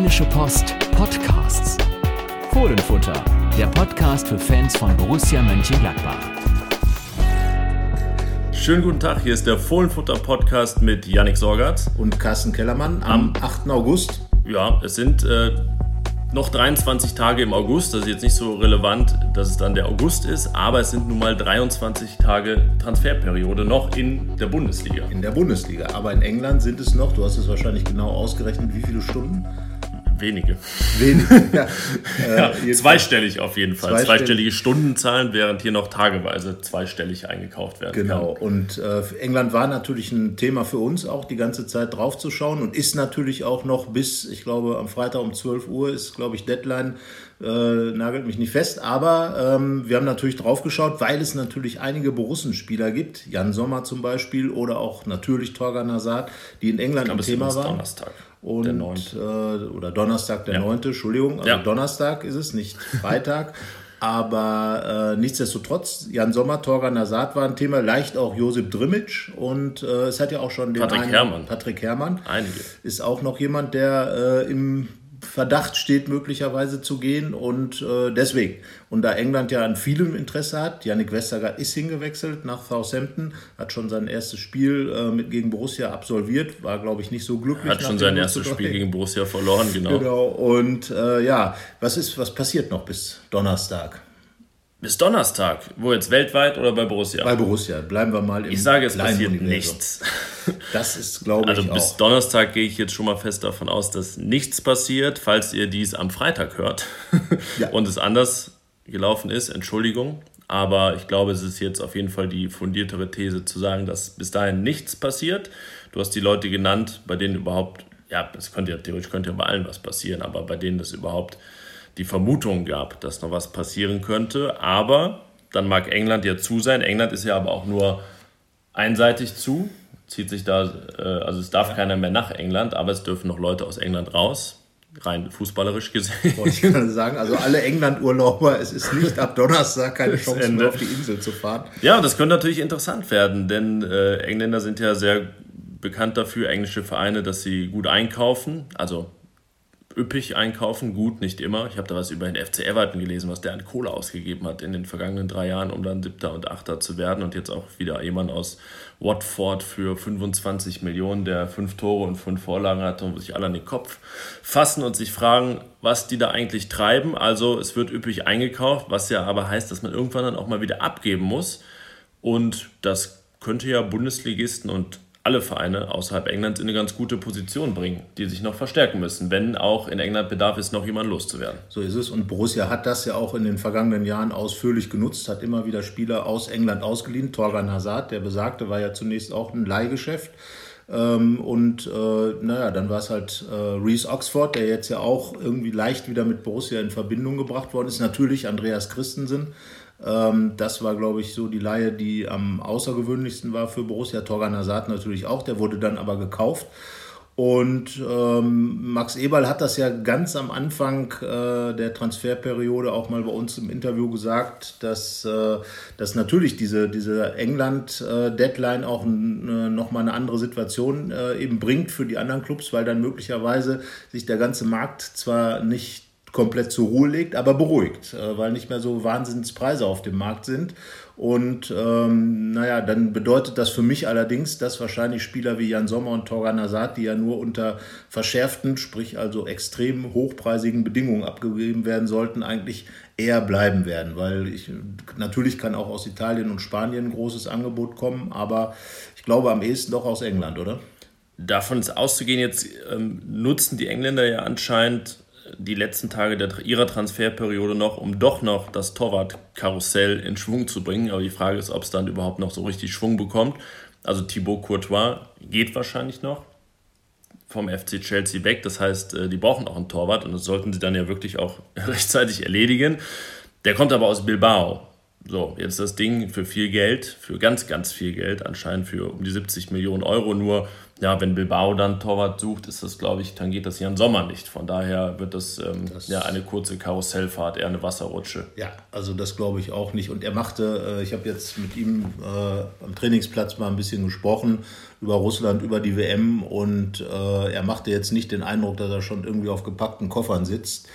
Rheinische Post Podcasts. Fohlenfutter, der Podcast für Fans von Borussia Mönchengladbach. Schönen guten Tag, hier ist der Fohlenfutter Podcast mit Yannick Sorgatz und Carsten Kellermann am, am 8. August. Ja, es sind äh, noch 23 Tage im August. Das ist jetzt nicht so relevant, dass es dann der August ist, aber es sind nun mal 23 Tage Transferperiode noch in der Bundesliga. In der Bundesliga. Aber in England sind es noch, du hast es wahrscheinlich genau ausgerechnet, wie viele Stunden? Wenige. Wenige, ja. ja zweistellig auf jeden Fall. Zweistellig. Zweistellige Stundenzahlen, während hier noch tageweise zweistellig eingekauft werden Genau. Kann. Und äh, England war natürlich ein Thema für uns auch, die ganze Zeit draufzuschauen und ist natürlich auch noch bis, ich glaube, am Freitag um 12 Uhr ist, glaube ich, Deadline. Äh, nagelt mich nicht fest, aber ähm, wir haben natürlich draufgeschaut, weil es natürlich einige Borussenspieler gibt, Jan Sommer zum Beispiel oder auch natürlich Torgan Hazard, die in England ich glaub, ein Thema waren. Donnerstag. Und, der 9. Äh, oder Donnerstag der ja. 9. Entschuldigung, also ja. Donnerstag ist es, nicht Freitag. Aber äh, nichtsdestotrotz, Jan Sommer, Torgan Nazat war ein Thema, leicht auch Josip Drimic und äh, es hat ja auch schon den Patrick einen, Herrmann. Patrick Herrmann. Einige. Ist auch noch jemand, der äh, im Verdacht steht, möglicherweise zu gehen. Und äh, deswegen. Und da England ja an vielem Interesse hat, Yannick Westergaard ist hingewechselt nach Southampton, hat schon sein erstes Spiel äh, mit, gegen Borussia absolviert, war, glaube ich, nicht so glücklich. Hat schon sein erstes Spiel gegen Borussia verloren, genau. Genau. Und äh, ja, was ist, was passiert noch bis Donnerstag? Bis Donnerstag. Wo jetzt weltweit oder bei Borussia? Bei Borussia. Bleiben wir mal im Ich sage, es passiert nichts. Das ist, glaube also ich, Also bis Donnerstag gehe ich jetzt schon mal fest davon aus, dass nichts passiert. Falls ihr dies am Freitag hört ja. und es anders gelaufen ist, Entschuldigung. Aber ich glaube, es ist jetzt auf jeden Fall die fundiertere These zu sagen, dass bis dahin nichts passiert. Du hast die Leute genannt, bei denen überhaupt, ja, es könnte ja theoretisch könnte ja bei allen was passieren, aber bei denen das überhaupt die Vermutung gab, dass noch was passieren könnte. Aber dann mag England ja zu sein. England ist ja aber auch nur einseitig zu. Zieht sich da, äh, also es darf keiner mehr nach England, aber es dürfen noch Leute aus England raus. Rein fußballerisch gesehen. Wollte ich gerade sagen, also alle England-Urlauber, es ist nicht ab Donnerstag keine Chance mehr auf die Insel zu fahren. Ja, das könnte natürlich interessant werden, denn äh, Engländer sind ja sehr bekannt dafür, englische Vereine, dass sie gut einkaufen. Also üppig einkaufen, gut, nicht immer. Ich habe da was über den FC Everton gelesen, was der an Kohle ausgegeben hat in den vergangenen drei Jahren, um dann Siebter und Achter zu werden und jetzt auch wieder jemand aus Watford für 25 Millionen, der fünf Tore und fünf Vorlagen hat und sich alle an den Kopf fassen und sich fragen, was die da eigentlich treiben. Also es wird üppig eingekauft, was ja aber heißt, dass man irgendwann dann auch mal wieder abgeben muss und das könnte ja Bundesligisten und alle Vereine außerhalb Englands in eine ganz gute Position bringen, die sich noch verstärken müssen, wenn auch in England Bedarf ist, noch jemand loszuwerden. So ist es. Und Borussia hat das ja auch in den vergangenen Jahren ausführlich genutzt, hat immer wieder Spieler aus England ausgeliehen. Torgan Hazard, der besagte, war ja zunächst auch ein Leihgeschäft. Ähm, und äh, naja, dann war es halt äh, Reese Oxford, der jetzt ja auch irgendwie leicht wieder mit Borussia in Verbindung gebracht worden ist. Natürlich Andreas Christensen, ähm, das war, glaube ich, so die Laie, die am außergewöhnlichsten war für Borussia. Torgan Hazard natürlich auch, der wurde dann aber gekauft. Und ähm, Max Eberl hat das ja ganz am Anfang äh, der Transferperiode auch mal bei uns im Interview gesagt, dass, äh, dass natürlich diese, diese England-Deadline auch äh, nochmal eine andere Situation äh, eben bringt für die anderen Clubs, weil dann möglicherweise sich der ganze Markt zwar nicht komplett zur Ruhe legt, aber beruhigt, äh, weil nicht mehr so Wahnsinnspreise auf dem Markt sind. Und ähm, naja, dann bedeutet das für mich allerdings, dass wahrscheinlich Spieler wie Jan Sommer und Torgan Azad, die ja nur unter verschärften, sprich also extrem hochpreisigen Bedingungen abgegeben werden sollten, eigentlich eher bleiben werden. Weil ich natürlich kann auch aus Italien und Spanien ein großes Angebot kommen, aber ich glaube am ehesten doch aus England, oder? Davon ist auszugehen, jetzt ähm, nutzen die Engländer ja anscheinend die letzten Tage der, ihrer Transferperiode noch, um doch noch das Torwart-Karussell in Schwung zu bringen. Aber die Frage ist, ob es dann überhaupt noch so richtig Schwung bekommt. Also Thibaut Courtois geht wahrscheinlich noch vom FC Chelsea weg. Das heißt, äh, die brauchen auch einen Torwart und das sollten sie dann ja wirklich auch rechtzeitig erledigen. Der kommt aber aus Bilbao. So, jetzt das Ding für viel Geld, für ganz, ganz viel Geld, anscheinend für um die 70 Millionen Euro nur. Ja, wenn Bilbao dann Torwart sucht, ist das, glaube ich, dann geht das Jan Sommer nicht. Von daher wird das, ähm, das ja eine kurze Karussellfahrt, eher eine Wasserrutsche. Ja, also das glaube ich auch nicht. Und er machte, äh, ich habe jetzt mit ihm äh, am Trainingsplatz mal ein bisschen gesprochen über Russland, über die WM und äh, er machte jetzt nicht den Eindruck, dass er schon irgendwie auf gepackten Koffern sitzt.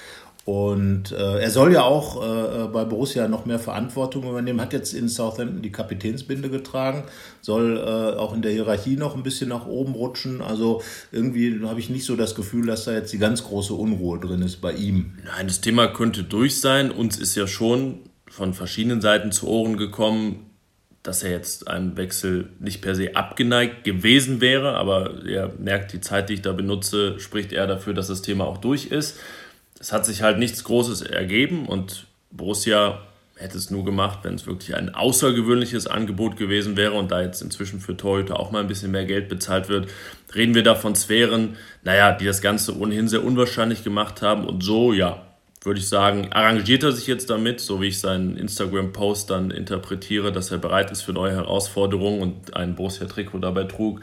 Und äh, er soll ja auch äh, bei Borussia noch mehr Verantwortung übernehmen, hat jetzt in Southampton die Kapitänsbinde getragen, soll äh, auch in der Hierarchie noch ein bisschen nach oben rutschen. Also irgendwie habe ich nicht so das Gefühl, dass da jetzt die ganz große Unruhe drin ist bei ihm. Nein, das Thema könnte durch sein. Uns ist ja schon von verschiedenen Seiten zu Ohren gekommen, dass er jetzt einem Wechsel nicht per se abgeneigt gewesen wäre, aber er merkt, die Zeit, die ich da benutze, spricht eher dafür, dass das Thema auch durch ist es hat sich halt nichts Großes ergeben und Borussia hätte es nur gemacht, wenn es wirklich ein außergewöhnliches Angebot gewesen wäre und da jetzt inzwischen für Torhüter auch mal ein bisschen mehr Geld bezahlt wird, reden wir da von Sphären, naja, die das Ganze ohnehin sehr unwahrscheinlich gemacht haben und so, ja, würde ich sagen, arrangiert er sich jetzt damit, so wie ich seinen Instagram-Post dann interpretiere, dass er bereit ist für neue Herausforderungen und ein Borussia-Trikot dabei trug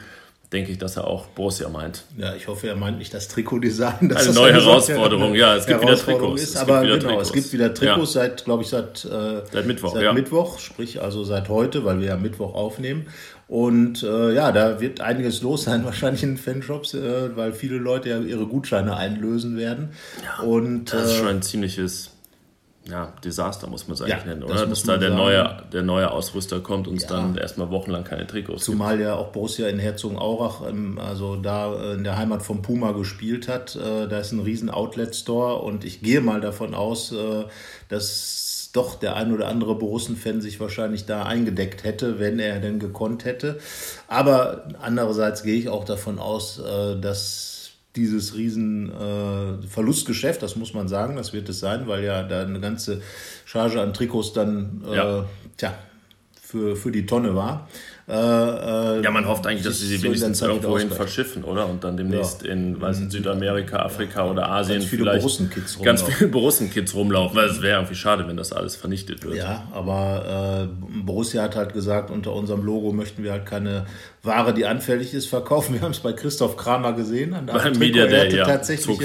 denke ich, dass er auch Borussia meint. Ja, ich hoffe, er meint nicht das Trikotdesign. Eine das neue Herausforderung, ja, es gibt wieder Trikots. Ist, aber genau, Trikots. es gibt wieder Trikots ja. seit, glaube ich, seit, äh, seit Mittwoch. Seit ja. Mittwoch, sprich also seit heute, weil wir ja Mittwoch aufnehmen. Und äh, ja, da wird einiges los sein, wahrscheinlich in Fanshops, äh, weil viele Leute ja ihre Gutscheine einlösen werden. Ja, Und, das ist äh, schon ein ziemliches ja, Desaster, muss man es eigentlich ja, nennen, oder? Das Dass da der neue, der neue Ausrüster kommt und ja. dann erstmal wochenlang keine Trikots Zumal gibt. ja auch Borussia in Herzogenaurach, ähm, also da äh, in der Heimat von Puma gespielt hat. Äh, da ist ein riesen Outlet-Store und ich gehe mal davon aus, äh, dass doch der ein oder andere Borussen-Fan sich wahrscheinlich da eingedeckt hätte, wenn er denn gekonnt hätte. Aber andererseits gehe ich auch davon aus, dass dieses riesen äh, Verlustgeschäft, das muss man sagen, das wird es sein, weil ja da eine ganze Charge an Trikots dann äh, ja. tja, für, für die Tonne war. Äh, äh, ja, man hofft eigentlich, dass sie sie wenigstens irgendwohin verschiffen, oder? Und dann demnächst ja. in weiß nicht, Südamerika, Afrika ja. oder Asien ganz viele vielleicht Borussenkids ganz viele Borussenkids rumlaufen, weil es wäre irgendwie schade, wenn das alles vernichtet wird. Ja, aber äh, Borussia hat halt gesagt, unter unserem Logo möchten wir halt keine Ware, die anfällig ist, verkaufen. Wir haben es bei Christoph Kramer gesehen. An Beim Media Day, ja. tatsächlich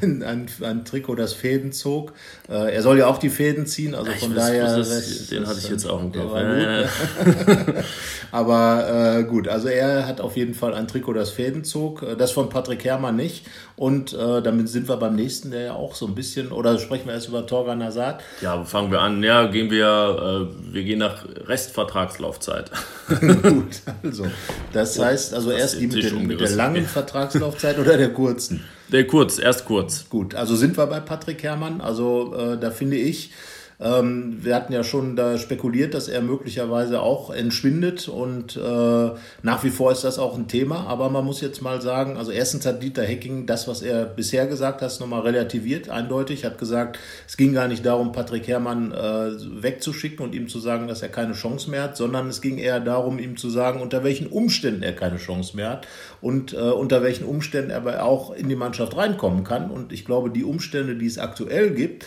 ein, ein, ein, Trikot, das Fäden zog. Äh, er soll ja auch die Fäden ziehen, also ja, von daher... Das, das, den hatte ich jetzt auch im Kopf. Aber äh, gut, also er hat auf jeden Fall ein Trikot, das Fäden zog. Äh, das von Patrick Herrmann nicht. Und äh, damit sind wir beim nächsten, der ja auch so ein bisschen, oder sprechen wir erst über Torgan Hazard? Ja, fangen wir an. Ja, gehen wir, äh, wir gehen nach Restvertragslaufzeit. gut, also das heißt, also erst die mit, den, mit der langen Vertragslaufzeit oder der kurzen? Der kurz, erst kurz. Gut, also sind wir bei Patrick Herrmann. Also äh, da finde ich, ähm, wir hatten ja schon da spekuliert, dass er möglicherweise auch entschwindet und äh, nach wie vor ist das auch ein Thema. Aber man muss jetzt mal sagen, also erstens hat Dieter Hecking das, was er bisher gesagt hat, nochmal relativiert, eindeutig, hat gesagt, es ging gar nicht darum, Patrick Herrmann äh, wegzuschicken und ihm zu sagen, dass er keine Chance mehr hat, sondern es ging eher darum, ihm zu sagen, unter welchen Umständen er keine Chance mehr hat und äh, unter welchen Umständen er aber auch in die Mannschaft reinkommen kann. Und ich glaube, die Umstände, die es aktuell gibt,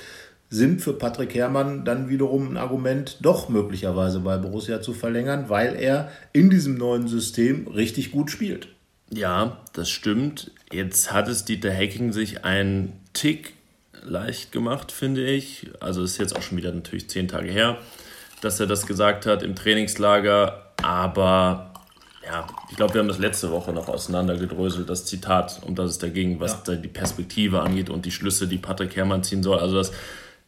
sind für Patrick Herrmann dann wiederum ein Argument, doch möglicherweise bei Borussia zu verlängern, weil er in diesem neuen System richtig gut spielt. Ja, das stimmt. Jetzt hat es Dieter Hacking sich einen Tick leicht gemacht, finde ich. Also ist jetzt auch schon wieder natürlich zehn Tage her, dass er das gesagt hat im Trainingslager. Aber ja, ich glaube, wir haben das letzte Woche noch auseinandergedröselt, das Zitat, um das es da ging, was ja. die Perspektive angeht und die Schlüsse, die Patrick Herrmann ziehen soll. Also das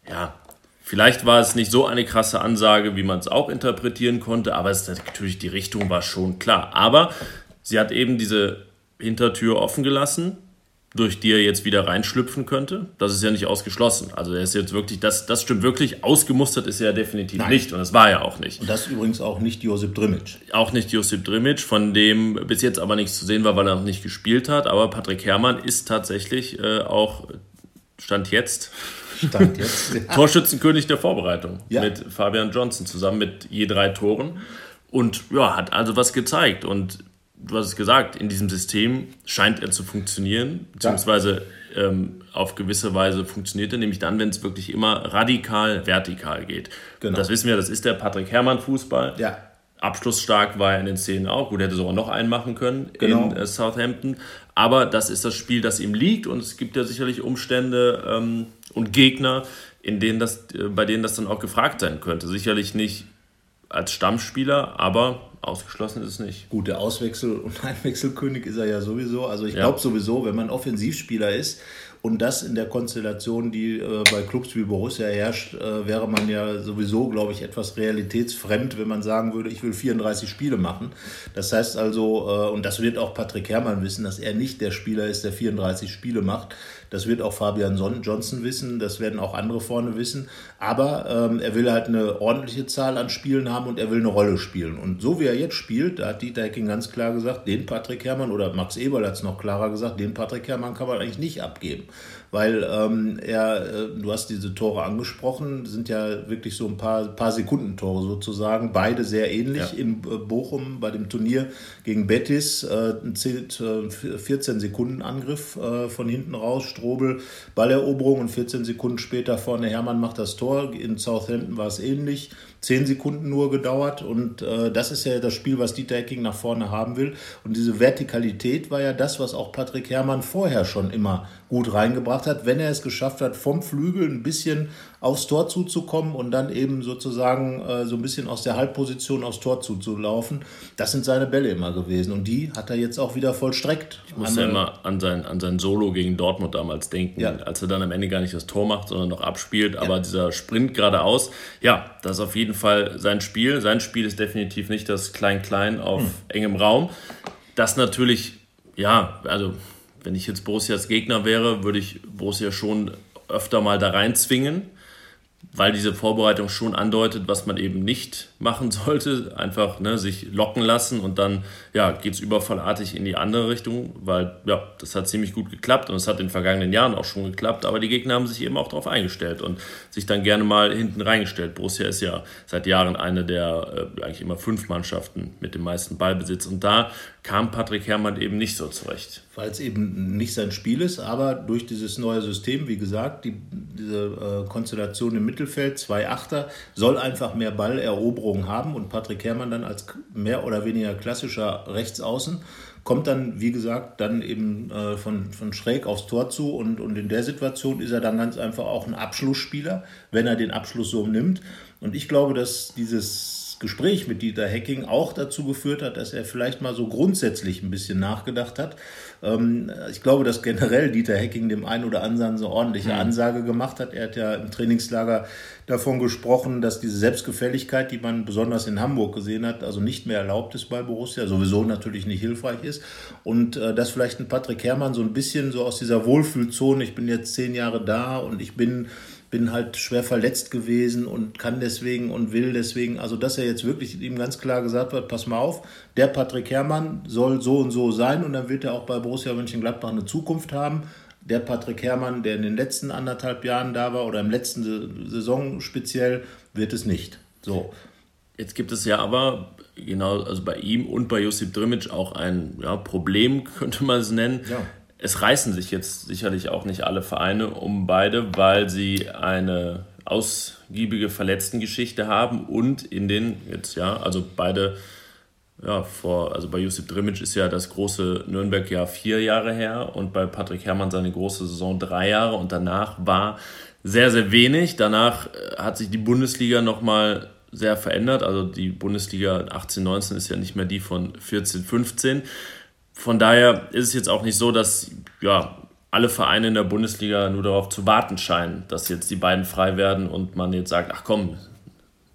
ja, vielleicht war es nicht so eine krasse Ansage, wie man es auch interpretieren konnte, aber es natürlich die Richtung war schon klar. Aber sie hat eben diese Hintertür offen gelassen, durch die er jetzt wieder reinschlüpfen könnte. Das ist ja nicht ausgeschlossen. Also er ist jetzt wirklich, das, das stimmt wirklich, ausgemustert ist er definitiv Nein. nicht und das war er auch nicht. Und das übrigens auch nicht Josip Drimic. Auch nicht Josip Drimic, von dem bis jetzt aber nichts zu sehen war, weil er noch nicht gespielt hat. Aber Patrick Herrmann ist tatsächlich äh, auch, Stand jetzt, Stand jetzt. Torschützenkönig der Vorbereitung ja. mit Fabian Johnson zusammen mit je drei Toren. Und ja, hat also was gezeigt. Und du hast es gesagt, in diesem System scheint er zu funktionieren, beziehungsweise ähm, auf gewisse Weise funktionierte, nämlich dann, wenn es wirklich immer radikal vertikal geht. Genau. Das wissen wir, das ist der Patrick Herrmann Fußball. Ja. Abschlussstark war er in den Szenen auch. Gut, hätte sogar noch einen machen können genau. in äh, Southampton. Aber das ist das Spiel, das ihm liegt und es gibt ja sicherlich Umstände ähm, und Gegner, in denen das, äh, bei denen das dann auch gefragt sein könnte. Sicherlich nicht als Stammspieler, aber ausgeschlossen ist es nicht. Gut, der Auswechsel- und Einwechselkönig ist er ja sowieso. Also ich ja. glaube sowieso, wenn man Offensivspieler ist und das in der Konstellation, die äh, bei Clubs wie Borussia herrscht, äh, wäre man ja sowieso, glaube ich, etwas realitätsfremd, wenn man sagen würde, ich will 34 Spiele machen. Das heißt also, äh, und das wird auch Patrick Herrmann wissen, dass er nicht der Spieler ist, der 34 Spiele macht. Das wird auch Fabian Johnson wissen, das werden auch andere vorne wissen. Aber ähm, er will halt eine ordentliche Zahl an Spielen haben und er will eine Rolle spielen. Und so wie er jetzt spielt, da hat Dieter Hecking ganz klar gesagt, den Patrick Herrmann oder Max Eberl hat es noch klarer gesagt, den Patrick Herrmann kann man eigentlich nicht abgeben weil ähm, er, äh, du hast diese Tore angesprochen, sind ja wirklich so ein paar, paar Sekundentore sozusagen, beide sehr ähnlich ja. in äh, Bochum bei dem Turnier gegen Betis, äh, ein 14 Sekunden Angriff äh, von hinten raus, Strobel, Balleroberung und 14 Sekunden später vorne Hermann macht das Tor, in Southampton war es ähnlich, zehn Sekunden nur gedauert. Und äh, das ist ja das Spiel, was Dieter Hecking nach vorne haben will. Und diese Vertikalität war ja das, was auch Patrick Herrmann vorher schon immer gut reingebracht hat, wenn er es geschafft hat, vom Flügel ein bisschen aufs Tor zuzukommen und dann eben sozusagen äh, so ein bisschen aus der Halbposition aufs Tor zuzulaufen. Das sind seine Bälle immer gewesen und die hat er jetzt auch wieder vollstreckt. Ich muss ja immer an sein, an sein Solo gegen Dortmund damals denken, ja. als er dann am Ende gar nicht das Tor macht, sondern noch abspielt. Aber ja. dieser Sprint geradeaus, ja, das ist auf jeden Fall sein Spiel. Sein Spiel ist definitiv nicht das Klein-Klein auf hm. engem Raum. Das natürlich, ja, also wenn ich jetzt Borussias Gegner wäre, würde ich Borussia schon öfter mal da reinzwingen weil diese Vorbereitung schon andeutet, was man eben nicht machen sollte. Einfach ne, sich locken lassen und dann ja, geht es überfallartig in die andere Richtung, weil ja, das hat ziemlich gut geklappt und es hat in den vergangenen Jahren auch schon geklappt, aber die Gegner haben sich eben auch darauf eingestellt und sich dann gerne mal hinten reingestellt. Borussia ist ja seit Jahren eine der äh, eigentlich immer fünf Mannschaften mit dem meisten Ballbesitz und da kam Patrick Herrmann eben nicht so zurecht. Weil es eben nicht sein Spiel ist, aber durch dieses neue System, wie gesagt, die, diese äh, Konstellation im Mittelfeld, zwei Achter, soll einfach mehr Balleroberung haben und Patrick Herrmann dann als mehr oder weniger klassischer Rechtsaußen kommt dann, wie gesagt, dann eben äh, von, von schräg aufs Tor zu und, und in der Situation ist er dann ganz einfach auch ein Abschlussspieler, wenn er den Abschluss so nimmt. Und ich glaube, dass dieses Gespräch mit Dieter Hecking auch dazu geführt hat, dass er vielleicht mal so grundsätzlich ein bisschen nachgedacht hat. Ähm, ich glaube, dass generell Dieter Hecking dem einen oder anderen so ordentliche mhm. Ansage gemacht hat. Er hat ja im Trainingslager davon gesprochen, dass diese Selbstgefälligkeit, die man besonders in Hamburg gesehen hat, also nicht mehr erlaubt ist bei Borussia, sowieso natürlich nicht hilfreich ist. Und äh, dass vielleicht ein Patrick Herrmann so ein bisschen so aus dieser Wohlfühlzone, ich bin jetzt zehn Jahre da und ich bin bin halt schwer verletzt gewesen und kann deswegen und will deswegen, also dass er jetzt wirklich ihm ganz klar gesagt hat, pass mal auf, der Patrick Herrmann soll so und so sein und dann wird er auch bei Borussia Mönchengladbach eine Zukunft haben. Der Patrick Herrmann, der in den letzten anderthalb Jahren da war oder im letzten Saison speziell, wird es nicht. So. Jetzt gibt es ja aber genau, also bei ihm und bei Josip Drimic auch ein ja, Problem, könnte man es nennen. Ja es reißen sich jetzt sicherlich auch nicht alle Vereine um beide, weil sie eine ausgiebige Verletztengeschichte haben und in den, jetzt ja, also beide, ja, vor, also bei Josip Drimic ist ja das große Nürnberg-Jahr vier Jahre her und bei Patrick Herrmann seine große Saison drei Jahre und danach war sehr, sehr wenig. Danach äh, hat sich die Bundesliga nochmal sehr verändert. Also die Bundesliga 18, 19 ist ja nicht mehr die von 14, 15 von daher ist es jetzt auch nicht so, dass ja, alle Vereine in der Bundesliga nur darauf zu warten scheinen, dass jetzt die beiden frei werden und man jetzt sagt, ach komm,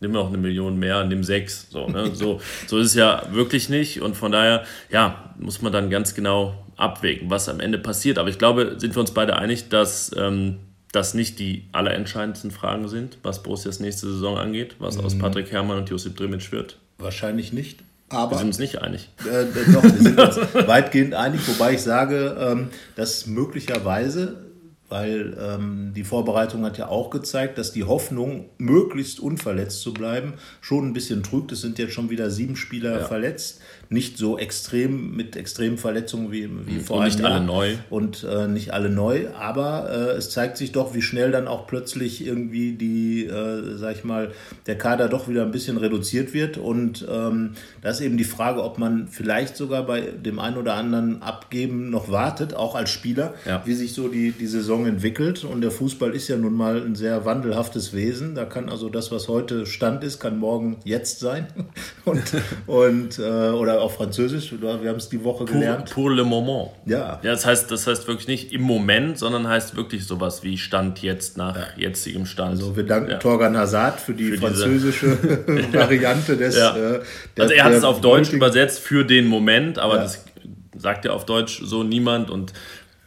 nimm noch eine Million mehr, nimm sechs. So, ne? so, so ist es ja wirklich nicht. Und von daher, ja, muss man dann ganz genau abwägen, was am Ende passiert. Aber ich glaube, sind wir uns beide einig, dass ähm, das nicht die allerentscheidendsten Fragen sind, was Borussias nächste Saison angeht, was aus mhm. Patrick Herrmann und Josip Drimic wird? Wahrscheinlich nicht. Aber, wir sind uns nicht einig. Äh, doch, wir sind uns weitgehend einig, wobei ich sage, ähm, dass möglicherweise, weil ähm, die Vorbereitung hat ja auch gezeigt, dass die Hoffnung, möglichst unverletzt zu bleiben, schon ein bisschen trügt. Es sind jetzt schon wieder sieben Spieler ja. verletzt. Nicht so extrem mit extremen Verletzungen wie, wie Mhm. vor Und nicht Jahr. alle neu. Und äh, nicht alle neu, aber äh, es zeigt sich doch, wie schnell dann auch plötzlich irgendwie die, äh, sag ich mal, der Kader doch wieder ein bisschen reduziert wird. Und ähm, da ist eben die Frage, ob man vielleicht sogar bei dem einen oder anderen Abgeben noch wartet, auch als Spieler, Ja. wie sich so die, die Saison entwickelt. Und der Fußball ist ja nun mal ein sehr wandelhaftes Wesen. Da kann also das, was heute Stand ist, kann morgen jetzt sein. Und, und äh, oder auf Französisch, wir haben es die Woche Pour, gelernt. pour le moment. Ja. Ja, das heißt, das heißt wirklich nicht im Moment, sondern heißt wirklich sowas wie Stand jetzt nach jetzigem Stand. Also wir danken ja. Torgan Hazard für die Für französische Variante des. Ja. äh, der- Also er hat es auf Deutsch übersetzt für den Moment, aber Ja. das sagt ja auf Deutsch so niemand und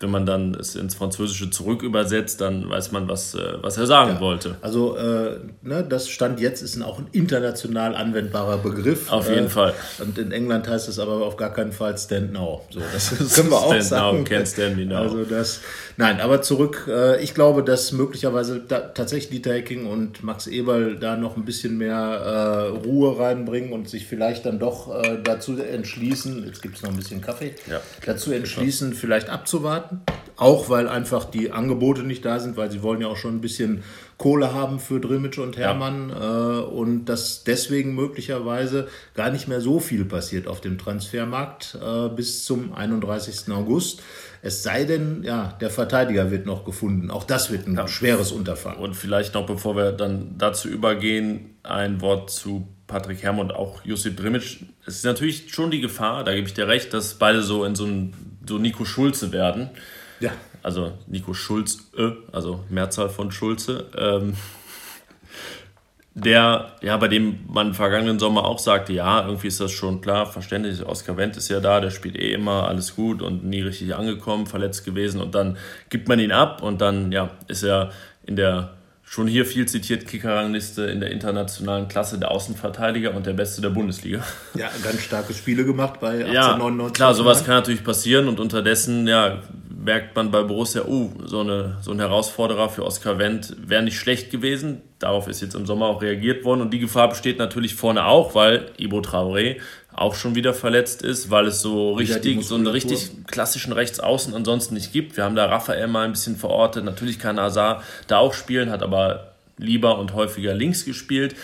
wenn man dann es ins Französische zurück übersetzt, dann weiß man, was, äh, was er sagen wollte. Also äh, ne, das Stand jetzt ist auch ein international anwendbarer Begriff. Auf jeden äh, Fall. Und in England heißt es aber auf gar keinen Fall Stand Now. So, das können wir auch Stand sagen. now, can't stand me now. Also das, nein, aber zurück. Äh, ich glaube, dass möglicherweise da, tatsächlich Dieter Hecking und Max Eberl da noch ein bisschen mehr äh, Ruhe reinbringen und sich vielleicht dann doch äh, dazu entschließen. Jetzt gibt es noch ein bisschen Kaffee. Ja. Dazu entschließen, vielleicht abzuwarten. Auch weil einfach die Angebote nicht da sind, weil sie wollen ja auch schon ein bisschen Kohle haben für Drimmitsch und Hermann äh, und dass deswegen möglicherweise gar nicht mehr so viel passiert auf dem Transfermarkt äh, bis zum 31. August. Es sei denn, ja, der Verteidiger wird noch gefunden. Auch das wird ein schweres Unterfangen. Und vielleicht noch, bevor wir dann dazu übergehen, ein Wort zu Patrick Herrmann und auch Josip Brimic. Es ist natürlich schon die Gefahr, da gebe ich dir recht, dass beide so in so ein so Nico Schulze werden. Ja, Also Nico Schulz, also Mehrzahl von Schulze. Ähm, der, ja, bei dem man vergangenen Sommer auch sagte, ja, irgendwie ist das schon klar, verständlich, Oskar Wendt ist ja da, der spielt eh immer, alles gut und nie richtig angekommen, verletzt gewesen und dann gibt man ihn ab und dann, ja, ist er in der schon hier viel zitiert Kickerrangliste in der internationalen Klasse der Außenverteidiger und der Beste der Bundesliga. ja, ganz starke Spiele gemacht bei Ja, 1899. klar, sowas kann natürlich passieren und unterdessen, ja, merkt man bei Borussia, uh, so, eine, so ein Herausforderer für Oskar Wendt wäre nicht schlecht gewesen. Darauf ist jetzt im Sommer auch reagiert worden und die Gefahr besteht natürlich vorne auch, weil Ibo Traoré auch schon wieder verletzt ist, weil es so richtig, so einen richtig klassischen Rechtsaußen ansonsten nicht gibt. Wir haben da Raphael mal ein bisschen verortet. Natürlich kann Azar da auch spielen, hat aber lieber und häufiger links gespielt.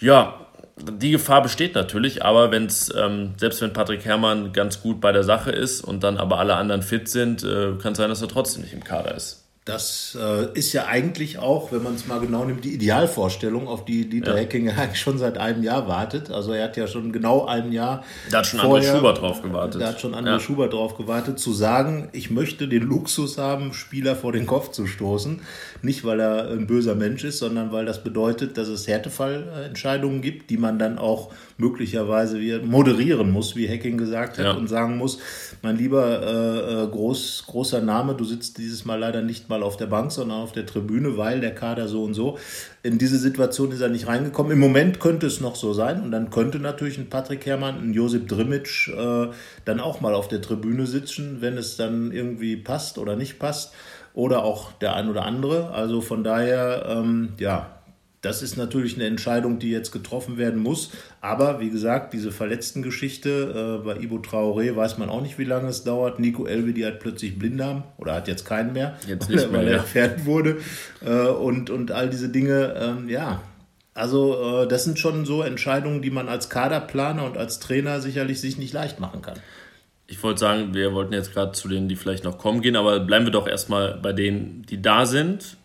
Ja, die Gefahr besteht natürlich, aber wenn's, ähm, selbst wenn Patrick Herrmann ganz gut bei der Sache ist und dann aber alle anderen fit sind, äh, kann es sein, dass er trotzdem nicht im Kader ist. Das äh, ist ja eigentlich auch, wenn man es mal genau nimmt, die Idealvorstellung, auf die Dieter Ja. Hecking eigentlich schon seit einem Jahr wartet. Also er hat ja schon genau ein Jahr. Da hat schon André vorher- Schubert drauf gewartet. Da hat schon André Ja. Schubert drauf gewartet, zu sagen, ich möchte den Luxus haben, Spieler vor den Kopf zu stoßen. Nicht, weil er ein böser Mensch ist, sondern weil das bedeutet, dass es Härtefallentscheidungen gibt, die man dann auch möglicherweise wieder moderieren muss, wie Hecking gesagt hat, Ja. und sagen muss, mein lieber äh, äh, groß, großer Name, du sitzt dieses Mal leider nicht mal auf der Bank, sondern auf der Tribüne, weil der Kader so und so. In diese Situation ist er nicht reingekommen. Im Moment könnte es noch so sein und dann könnte natürlich ein Patrick Herrmann, ein Josip Drimic äh, dann auch mal auf der Tribüne sitzen, wenn es dann irgendwie passt oder nicht passt oder auch der ein oder andere. Also von daher, ähm, ja, das ist natürlich eine Entscheidung, die jetzt getroffen werden muss. Aber wie gesagt, diese Verletzten-Geschichte äh, bei Ibo Traoré weiß man auch nicht, wie lange es dauert. Nico Elvedi hat plötzlich Blinddarm oder hat jetzt keinen mehr, Jetzt weil, nicht er- mehr, weil er ja. entfernt wurde. Äh, und, und all diese Dinge, ähm, ja. Also äh, das sind schon so Entscheidungen, die man als Kaderplaner und als Trainer sicherlich sich nicht leicht machen kann. Ich wollte sagen, wir wollten jetzt gerade zu denen, die vielleicht noch kommen, gehen, aber bleiben wir doch erstmal bei denen, die da sind.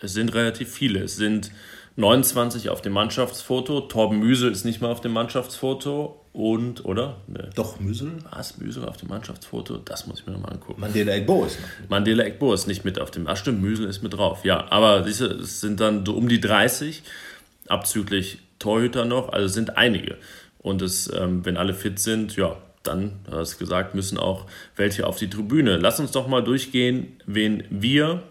Es sind relativ viele. Es sind 29 auf dem Mannschaftsfoto. Torben Müsel ist nicht mal auf dem Mannschaftsfoto. Und, oder? Nee. Doch, Müsel? Was? Müsel auf dem Mannschaftsfoto? Das muss ich mir nochmal angucken. Mandela Egbo ist noch. Mandela Ekbo ist nicht mit auf dem. Ach stimmt, Müsel ist mit drauf. Ja, aber siehst du, es sind dann so um die 30, abzüglich Torhüter noch, also sind einige. Und es, ähm, wenn alle fit sind, ja, dann, du hast gesagt, müssen auch welche auf die Tribüne. Lass uns doch mal durchgehen, wen wir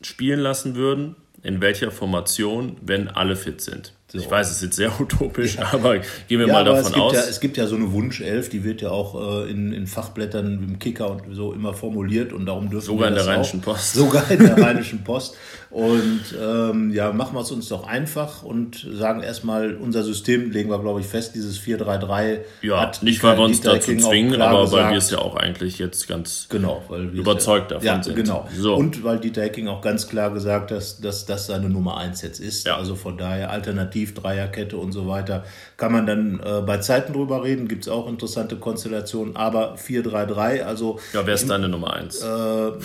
spielen lassen würden, in welcher Formation, wenn alle fit sind. So. Ich weiß, es ist jetzt sehr utopisch, ja. aber gehen wir ja, mal davon aus. Ja, es gibt ja so eine Wunschelf, die wird ja auch äh, in, in Fachblättern im Kicker und so immer formuliert und darum dürfen Sogar wir in der Rheinischen auch, Post. Sogar in der Rheinischen Post. Und ähm, ja, machen wir es uns doch einfach und sagen erstmal, unser System legen wir, glaube ich, fest, dieses 4-3-3. Ja, hat nicht, weil wir uns dazu zwingen, aber gesagt, weil wir es ja auch eigentlich jetzt ganz genau, überzeugt davon ja, sind. Genau. So. Und weil Dieter Hecking auch ganz klar gesagt hat, dass, dass das seine Nummer 1 jetzt ist. Ja. Also von daher alternativ Dreierkette und so weiter. Kann man dann äh, bei Zeiten drüber reden, gibt es auch interessante Konstellationen, aber 4-3-3, also. Ja, wer ist deine Nummer 1? Äh, so,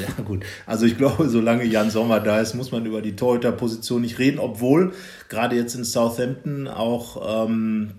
ja, gut. Also ich glaube, solange Jan Sommer da ist, muss man über die Torhüterposition nicht reden, obwohl gerade jetzt in Southampton auch ähm,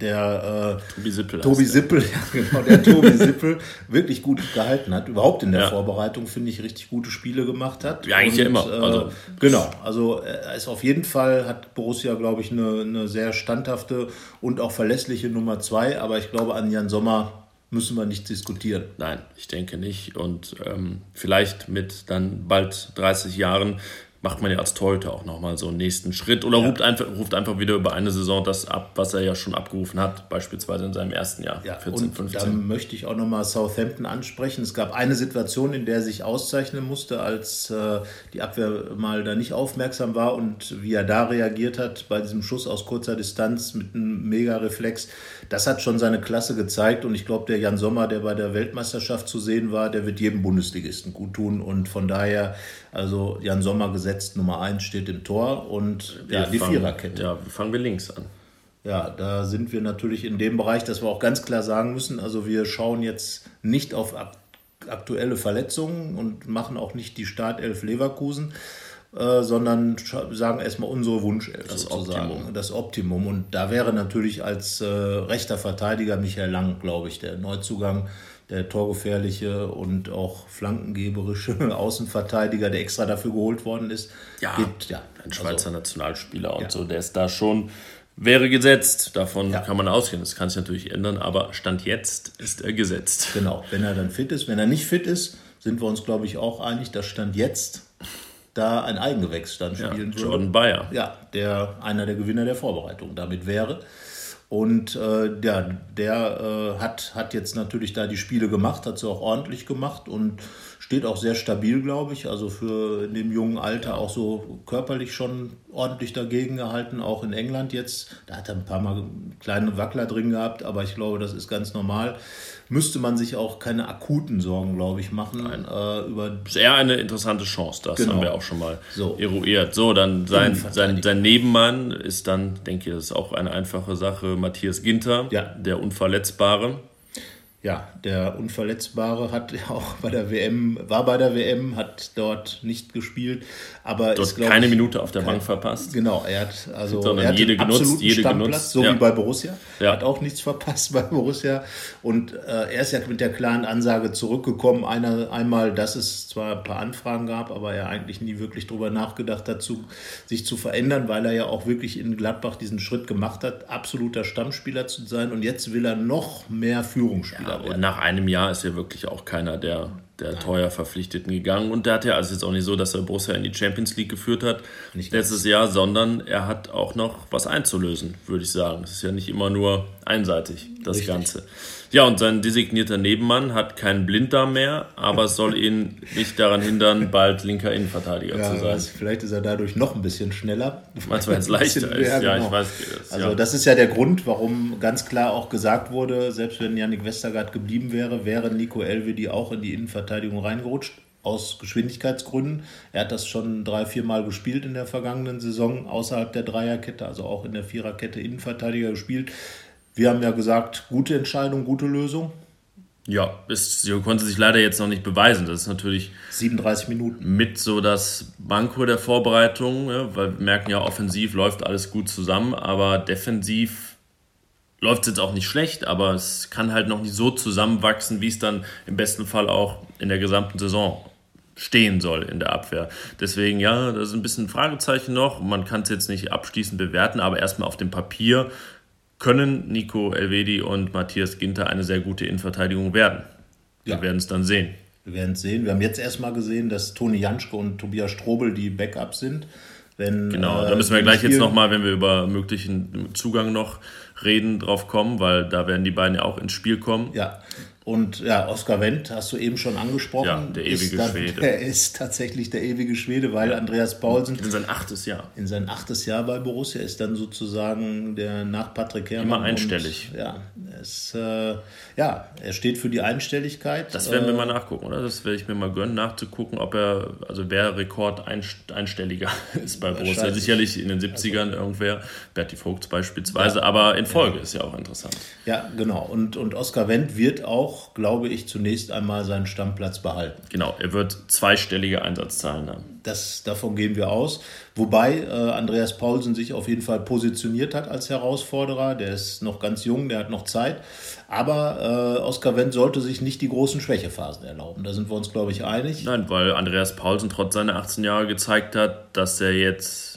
der äh, Tobi Sippel, Tobi Sippel ja, genau, der Tobi Sippel wirklich gut gehalten hat. Überhaupt in der ja. Vorbereitung, finde ich, richtig gute Spiele gemacht hat. Ja, eigentlich und, ja immer. Äh, also. Äh, genau, also er ist auf jeden Fall, hat Borussia, glaube ich, eine, eine sehr standhafte und auch verlässliche Nummer zwei, aber ich glaube, an Jan Sommer müssen wir nicht diskutieren. Nein, ich denke nicht. Und ähm, vielleicht mit dann bald 30 Jahren macht man ja als Torhüter auch nochmal so einen nächsten Schritt oder ja. ruft, einfach, ruft einfach wieder über eine Saison das ab, was er ja schon abgerufen hat, beispielsweise in seinem ersten Jahr, ja, 14, und 15. Dann möchte ich auch nochmal Southampton ansprechen. Es gab eine Situation, in der er sich auszeichnen musste, als äh, die Abwehr mal da nicht aufmerksam war und wie er da reagiert hat bei diesem Schuss aus kurzer Distanz mit einem Mega-Reflex. Das hat schon seine Klasse gezeigt und ich glaube, der Jan Sommer, der bei der Weltmeisterschaft zu sehen war, der wird jedem Bundesligisten gut tun und von daher also Jan Sommer gesetzt Nummer 1 steht im Tor und wir ja, die fangen, Viererkette. Ja, fangen wir links an. Ja, da sind wir natürlich in dem Bereich, dass wir auch ganz klar sagen müssen, also wir schauen jetzt nicht auf aktuelle Verletzungen und machen auch nicht die Startelf Leverkusen, äh, sondern sagen erstmal unsere Wunschelf das sozusagen. Optimum. Das Optimum. Und da wäre natürlich als äh, rechter Verteidiger Michael Lang, glaube ich, der Neuzugang der torgefährliche und auch flankengeberische Außenverteidiger, der extra dafür geholt worden ist. Ja, gibt, ja ein Schweizer also, Nationalspieler und ja. so, der ist da schon, wäre gesetzt. Davon ja. kann man ausgehen. Das kann sich natürlich ändern, aber Stand jetzt ist er gesetzt. Genau, wenn er dann fit ist. Wenn er nicht fit ist, sind wir uns, glaube ich, auch einig, dass Stand jetzt da ein Eigengewächs dann spielen ja, würde. Jordan Bayer. Ja, der einer der Gewinner der Vorbereitung damit wäre. Und äh, ja, der äh, hat, hat jetzt natürlich da die Spiele gemacht, hat sie auch ordentlich gemacht und steht auch sehr stabil, glaube ich. Also für in dem jungen Alter auch so körperlich schon ordentlich dagegen gehalten, auch in England jetzt. Da hat er ein paar Mal kleine Wackler drin gehabt, aber ich glaube, das ist ganz normal. Müsste man sich auch keine akuten Sorgen, glaube ich, machen. Nein. Äh, über das ist eher eine interessante Chance, das genau. haben wir auch schon mal so. eruiert. So, dann sein, sein, sein Nebenmann ist dann, denke ich, das ist auch eine einfache Sache, Matthias Ginter, ja. der Unverletzbare ja, der Unverletzbare hat auch bei der WM, war bei der WM, hat dort nicht gespielt, aber dort ist, keine ich, Minute auf der kein, Bank verpasst. Genau, er hat also Sondern er hat jede genutzt, jede Stammplatz, genutzt. so ja. wie bei Borussia. Ja. Hat auch nichts verpasst bei Borussia und äh, er ist ja mit der klaren Ansage zurückgekommen. Einer, einmal, dass es zwar ein paar Anfragen gab, aber er eigentlich nie wirklich darüber nachgedacht hat, zu, sich zu verändern, weil er ja auch wirklich in Gladbach diesen Schritt gemacht hat, absoluter Stammspieler zu sein und jetzt will er noch mehr Führungsspieler ja, und nach einem Jahr ist ja wirklich auch keiner der, der teuer Verpflichteten gegangen. Und der hat ja, also jetzt auch nicht so, dass er Borussia in die Champions League geführt hat nicht letztes Jahr, sondern er hat auch noch was einzulösen, würde ich sagen. Es ist ja nicht immer nur einseitig, das Richtig. Ganze. Ja, und sein designierter Nebenmann hat keinen Blinddarm mehr, aber es soll ihn nicht daran hindern, bald linker Innenverteidiger ja, zu sein. Also vielleicht ist er dadurch noch ein bisschen schneller. Meinst du, wenn es leichter ist? Ja, genau. ich weiß. Das, also das ist ja der Grund, warum ganz klar auch gesagt wurde, selbst wenn Yannick Westergaard geblieben wäre, wäre Nico Elvedi auch in die Innenverteidigung reingerutscht aus Geschwindigkeitsgründen. Er hat das schon drei, vier Mal gespielt in der vergangenen Saison, außerhalb der Dreierkette, also auch in der Viererkette Innenverteidiger gespielt. Wir haben ja gesagt, gute Entscheidung, gute Lösung. Ja, es, sie konnte sich leider jetzt noch nicht beweisen. Das ist natürlich 37 Minuten. Mit so das Banko der Vorbereitung, weil wir merken ja, offensiv läuft alles gut zusammen, aber defensiv läuft es jetzt auch nicht schlecht, aber es kann halt noch nicht so zusammenwachsen, wie es dann im besten Fall auch in der gesamten Saison stehen soll in der Abwehr. Deswegen, ja, das ist ein bisschen ein Fragezeichen noch. Man kann es jetzt nicht abschließend bewerten, aber erstmal auf dem Papier können Nico Elvedi und Matthias Ginter eine sehr gute Innenverteidigung werden. Wir ja. werden es dann sehen. Wir werden es sehen. Wir haben jetzt erstmal gesehen, dass Toni Janschke und Tobias Strobel die Backups sind. Wenn, genau, da müssen wir gleich jetzt nochmal, wenn wir über möglichen Zugang noch reden, drauf kommen, weil da werden die beiden ja auch ins Spiel kommen. Ja, und ja, Oskar Wendt hast du eben schon angesprochen. Ja, der ewige ist Schwede. Er ist tatsächlich der ewige Schwede, weil ja. Andreas Paulsen. In sein achtes Jahr. In sein achtes Jahr bei Borussia ist dann sozusagen der nach Patrick Herrmann. Immer einstellig. Und, ja, es, äh, ja, er steht für die Einstelligkeit. Das werden wir mal nachgucken, oder? Das werde ich mir mal gönnen, nachzugucken, ob er, also wer Rekord einstelliger ist bei Borussia. Sicherlich in den 70ern also, irgendwer, Berti Vogts beispielsweise, ja, aber in Folge ist ja auch interessant. Ja, genau. Und, und Oskar Wendt wird auch glaube ich, zunächst einmal seinen Stammplatz behalten. Genau, er wird zweistellige Einsatzzahlen haben. Das, davon gehen wir aus. Wobei äh, Andreas Paulsen sich auf jeden Fall positioniert hat als Herausforderer. Der ist noch ganz jung, der hat noch Zeit. Aber äh, Oskar Wendt sollte sich nicht die großen Schwächephasen erlauben. Da sind wir uns, glaube ich, einig. Nein, weil Andreas Paulsen trotz seiner 18 Jahre gezeigt hat, dass er jetzt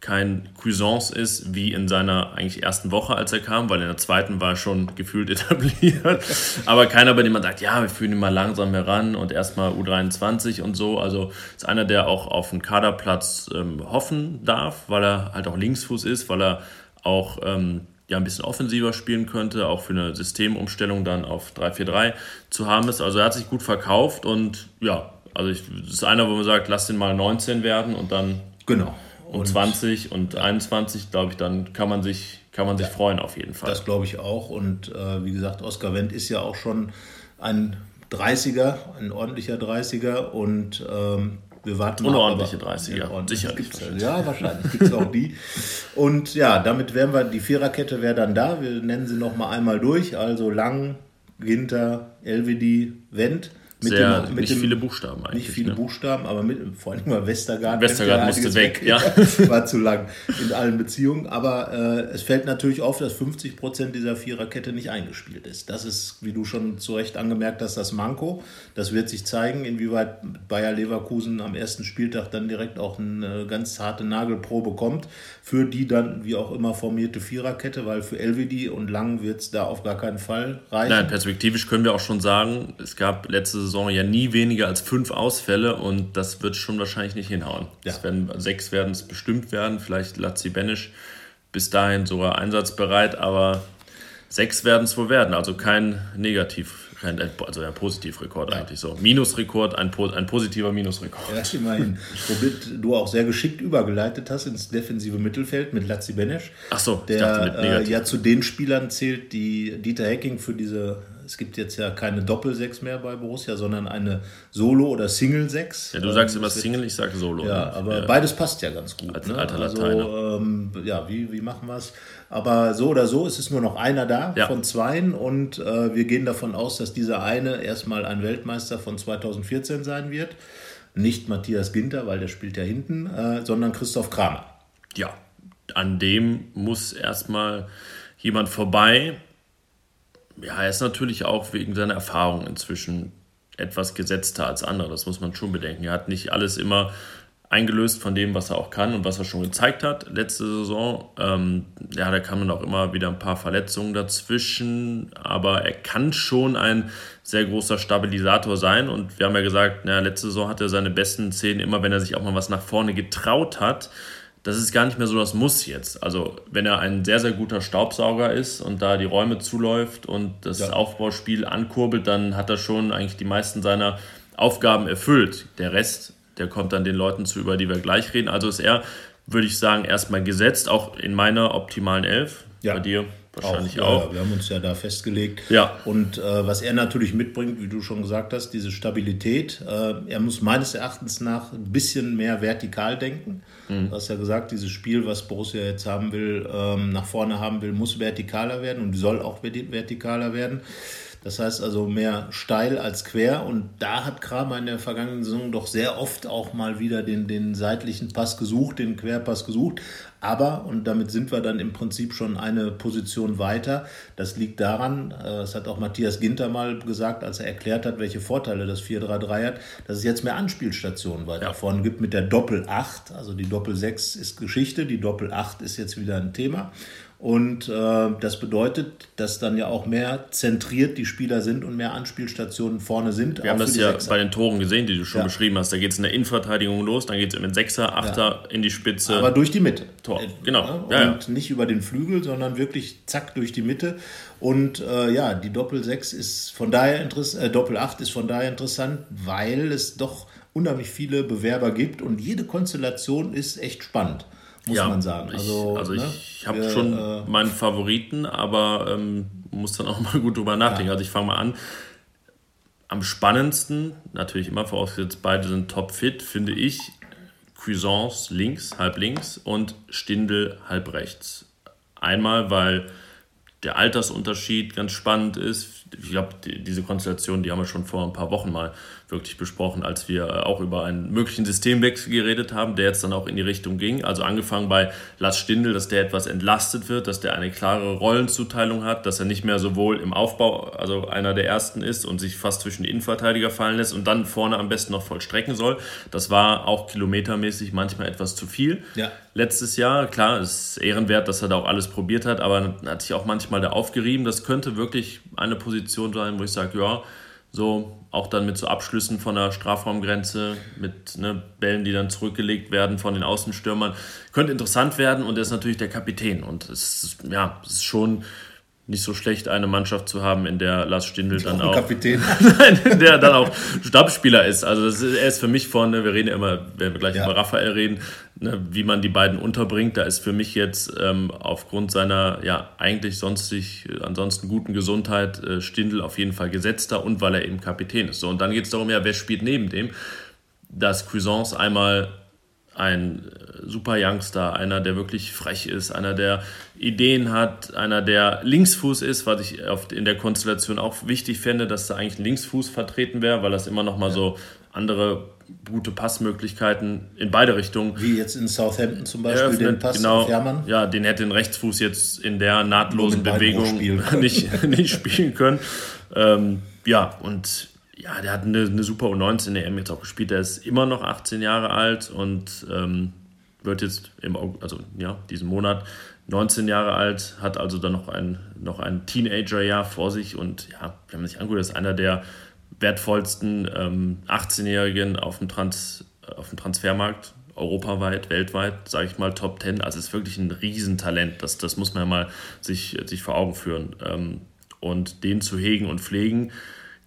kein Cuisance ist wie in seiner eigentlich ersten Woche, als er kam, weil in der zweiten war er schon gefühlt etabliert. Aber keiner, bei dem man sagt, ja, wir führen ihn mal langsam heran und erstmal U23 und so. Also ist einer, der auch auf einen Kaderplatz ähm, hoffen darf, weil er halt auch Linksfuß ist, weil er auch ähm, ja, ein bisschen offensiver spielen könnte, auch für eine Systemumstellung dann auf 3-4-3 zu haben ist. Also er hat sich gut verkauft und ja, also ich, das ist einer, wo man sagt, lass den mal 19 werden und dann genau und, und 20 und ja. 21, glaube ich, dann kann man sich, kann man sich ja, freuen auf jeden Fall. Das glaube ich auch. Und äh, wie gesagt, Oskar Wendt ist ja auch schon ein 30er, ein ordentlicher 30er und ähm, wir warten Unordentliche 30er, ja, sicherlich. Ja, wahrscheinlich gibt es auch die. Und ja, damit wären wir, die Viererkette wäre dann da. Wir nennen sie nochmal einmal durch. Also Lang, Ginter, Elvedi, Wendt. Mit Sehr, dem, mit nicht dem, viele Buchstaben eigentlich. Nicht viele ne? Buchstaben, aber mit, vor allem mal Westergaard. Westergaard musste weg, weg, ja. War zu lang in allen Beziehungen. Aber äh, es fällt natürlich auf, dass 50 Prozent dieser Viererkette nicht eingespielt ist. Das ist, wie du schon zu Recht angemerkt hast, das Manko. Das wird sich zeigen, inwieweit Bayer Leverkusen am ersten Spieltag dann direkt auch eine ganz harte Nagelprobe kommt für die dann, wie auch immer, formierte Viererkette, weil für LWD und Lang wird es da auf gar keinen Fall reichen. Nein, perspektivisch können wir auch schon sagen, es gab letzte Saison ja nie weniger als fünf Ausfälle und das wird schon wahrscheinlich nicht hinhauen. Ja. Es werden, sechs werden es bestimmt werden, vielleicht Lazzi Benisch bis dahin sogar einsatzbereit, aber sechs werden es wohl werden, also kein Negativ also ein Positivrekord ja. eigentlich so. Minusrekord, ein, ein positiver Minusrekord. Ja, immerhin. Womit du auch sehr geschickt übergeleitet hast ins defensive Mittelfeld mit Lazzi Benesch. Ach so, der äh, ja zu den Spielern zählt, die Dieter Hecking für diese es gibt jetzt ja keine Doppel-6 mehr bei Borussia, sondern eine Solo- oder Single-6. Ja, du sagst ähm, immer Single, ich sage Solo. Ja, ne? aber ja. beides passt ja ganz gut. Als ne? alter also. Ähm, ja, wie, wie machen wir es? Aber so oder so ist es nur noch einer da ja. von zweien und äh, wir gehen davon aus, dass dieser eine erstmal ein Weltmeister von 2014 sein wird. Nicht Matthias Ginter, weil der spielt ja hinten, äh, sondern Christoph Kramer. Ja, an dem muss erstmal jemand vorbei. Ja, er ist natürlich auch wegen seiner Erfahrung inzwischen etwas gesetzter als andere. Das muss man schon bedenken. Er hat nicht alles immer eingelöst von dem, was er auch kann und was er schon gezeigt hat letzte Saison. Ähm, ja, da kamen auch immer wieder ein paar Verletzungen dazwischen, aber er kann schon ein sehr großer Stabilisator sein und wir haben ja gesagt, na, letzte Saison hat er seine besten Szenen immer, wenn er sich auch mal was nach vorne getraut hat. Das ist gar nicht mehr so das Muss jetzt. Also, wenn er ein sehr, sehr guter Staubsauger ist und da die Räume zuläuft und das ja. Aufbauspiel ankurbelt, dann hat er schon eigentlich die meisten seiner Aufgaben erfüllt. Der Rest der kommt dann den Leuten zu, über die wir gleich reden. Also ist er, würde ich sagen, erstmal gesetzt, auch in meiner optimalen Elf. Ja. Bei dir wahrscheinlich auch. auch. Ja, wir haben uns ja da festgelegt. Ja. Und äh, was er natürlich mitbringt, wie du schon gesagt hast, diese Stabilität. Äh, er muss meines Erachtens nach ein bisschen mehr vertikal denken. Mhm. Du hast ja gesagt, dieses Spiel, was Borussia jetzt haben will, ähm, nach vorne haben will, muss vertikaler werden und soll auch vertikaler werden. Das heißt also mehr steil als quer. Und da hat Kramer in der vergangenen Saison doch sehr oft auch mal wieder den, den seitlichen Pass gesucht, den Querpass gesucht. Aber, und damit sind wir dann im Prinzip schon eine Position weiter, das liegt daran, äh, das hat auch Matthias Ginter mal gesagt, als er erklärt hat, welche Vorteile das 4-3-3 hat, dass es jetzt mehr Anspielstationen weiter ja. vorne gibt mit der Doppel-8. Also die Doppel-6 ist Geschichte, die Doppel-8 ist jetzt wieder ein Thema. Und äh, das bedeutet, dass dann ja auch mehr zentriert die Spieler sind und mehr Anspielstationen vorne sind. Wir haben das ja Sechser. bei den Toren gesehen, die du schon ja. beschrieben hast. Da geht es in der Innenverteidigung los, dann geht es mit Sechser, Achter ja. in die Spitze. Aber durch die Mitte. Tor. Genau. Ja, und nicht über den Flügel, sondern wirklich zack durch die Mitte. Und äh, ja, die Doppel 6 ist von daher interessant, äh, Doppel 8 ist von daher interessant, weil es doch unheimlich viele Bewerber gibt und jede Konstellation ist echt spannend muss ja, man sagen. Also, ich, also ne? ich habe schon äh, meinen Favoriten, aber ähm, muss dann auch mal gut drüber nachdenken. Ja. Also ich fange mal an. Am spannendsten, natürlich immer vorausgesetzt, beide sind topfit, finde ich Cuisance links, halb links und Stindel halb rechts. Einmal, weil der Altersunterschied ganz spannend ist. Ich glaube, die, diese Konstellation, die haben wir schon vor ein paar Wochen mal wirklich besprochen, als wir äh, auch über einen möglichen Systemwechsel geredet haben, der jetzt dann auch in die Richtung ging. Also angefangen bei Lars Stindl, dass der etwas entlastet wird, dass der eine klare Rollenzuteilung hat, dass er nicht mehr sowohl im Aufbau, also einer der ersten ist und sich fast zwischen die Innenverteidiger fallen lässt und dann vorne am besten noch vollstrecken soll. Das war auch kilometermäßig manchmal etwas zu viel. Ja. Letztes Jahr, klar, es ist ehrenwert, dass er da auch alles probiert hat, aber hat sich auch manchmal da aufgerieben. Das könnte wirklich eine Position sein, wo ich sage, ja, so auch dann mit so Abschlüssen von der Strafraumgrenze, mit ne, Bällen, die dann zurückgelegt werden von den Außenstürmern. Könnte interessant werden und er ist natürlich der Kapitän. Und es ist, ja, es ist schon nicht so schlecht, eine Mannschaft zu haben, in der Lars Stindl dann auch, Kapitän. in der dann auch Stabsspieler ist. Also ist, er ist für mich vorne, wir reden ja immer, wenn wir gleich ja. über Raphael reden, ne, wie man die beiden unterbringt. Da ist für mich jetzt ähm, aufgrund seiner ja eigentlich sonstig, ansonsten guten Gesundheit äh, Stindl auf jeden Fall gesetzter und weil er eben Kapitän ist. So, und dann geht es darum, ja, wer spielt neben dem? Dass Cuisance einmal ein äh, super Youngster, einer, der wirklich frech ist, einer, der Ideen hat, einer, der Linksfuß ist, was ich oft in der Konstellation auch wichtig fände, dass da eigentlich ein Linksfuß vertreten wäre, weil das immer noch mal ja. so andere gute Passmöglichkeiten in beide Richtungen. Wie jetzt in Southampton zum Beispiel eröffnet, den Pass genau, auf Hermann? Ja, den hätte den Rechtsfuß jetzt in der nahtlosen Bewegung nicht, nicht spielen können. Ähm, ja, und ja, der hat eine, eine super U19 in der EM jetzt auch gespielt. Der ist immer noch 18 Jahre alt und ähm, wird jetzt im also ja, diesen Monat 19 Jahre alt, hat also dann noch ein, noch ein Teenager-Jahr vor sich und ja, wenn man sich anguckt, ist einer der wertvollsten ähm, 18-Jährigen auf dem, auf dem Transfermarkt, europaweit, weltweit, sage ich mal, Top 10. Also ist wirklich ein Riesentalent. Das, das muss man ja mal sich, sich vor Augen führen. Ähm, und den zu hegen und pflegen,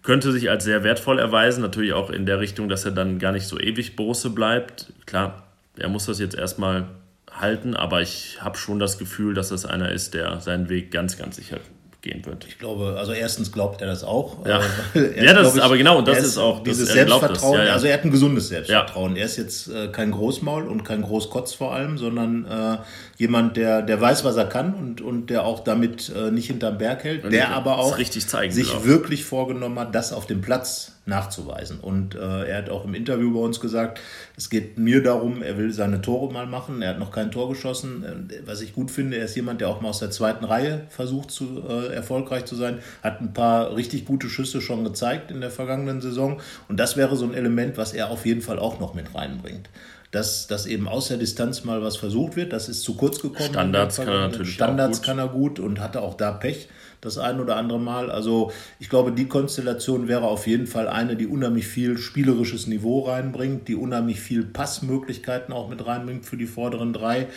könnte sich als sehr wertvoll erweisen, natürlich auch in der Richtung, dass er dann gar nicht so ewig Bosse bleibt. Klar, er muss das jetzt erstmal halten, aber ich habe schon das Gefühl, dass das einer ist, der seinen Weg ganz, ganz sicher gehen wird. Ich glaube, also erstens glaubt er das auch. Ja, äh, ja das ist, aber genau, das ist auch dieses Selbstvertrauen. Ja, ja. Also er hat ein gesundes Selbstvertrauen. Er ist jetzt äh, kein Großmaul und kein Großkotz vor allem, sondern äh, jemand, der, der weiß, was er kann und, und der auch damit äh, nicht hinterm Berg hält, und der aber auch zeigen, sich wirklich vorgenommen hat, das auf dem Platz nachzuweisen. Und äh, er hat auch im Interview bei uns gesagt, es geht mir darum, er will seine Tore mal machen. Er hat noch kein Tor geschossen. Äh, was ich gut finde, er ist jemand, der auch mal aus der zweiten Reihe versucht, zu, erfolgreich zu sein. Hat ein paar richtig gute Schüsse schon gezeigt in der vergangenen Saison. Und das wäre so ein Element, was er auf jeden Fall auch noch mit reinbringt dass, dass eben aus der Distanz mal was versucht wird. Das ist zu kurz gekommen. Standards kann er natürlich Standards kann er gut und hatte auch da Pech das ein oder andere Mal. Also ich glaube, die Konstellation wäre auf jeden Fall eine, die unheimlich viel spielerisches Niveau reinbringt, die unheimlich viel Passmöglichkeiten auch mit reinbringt für die vorderen drei.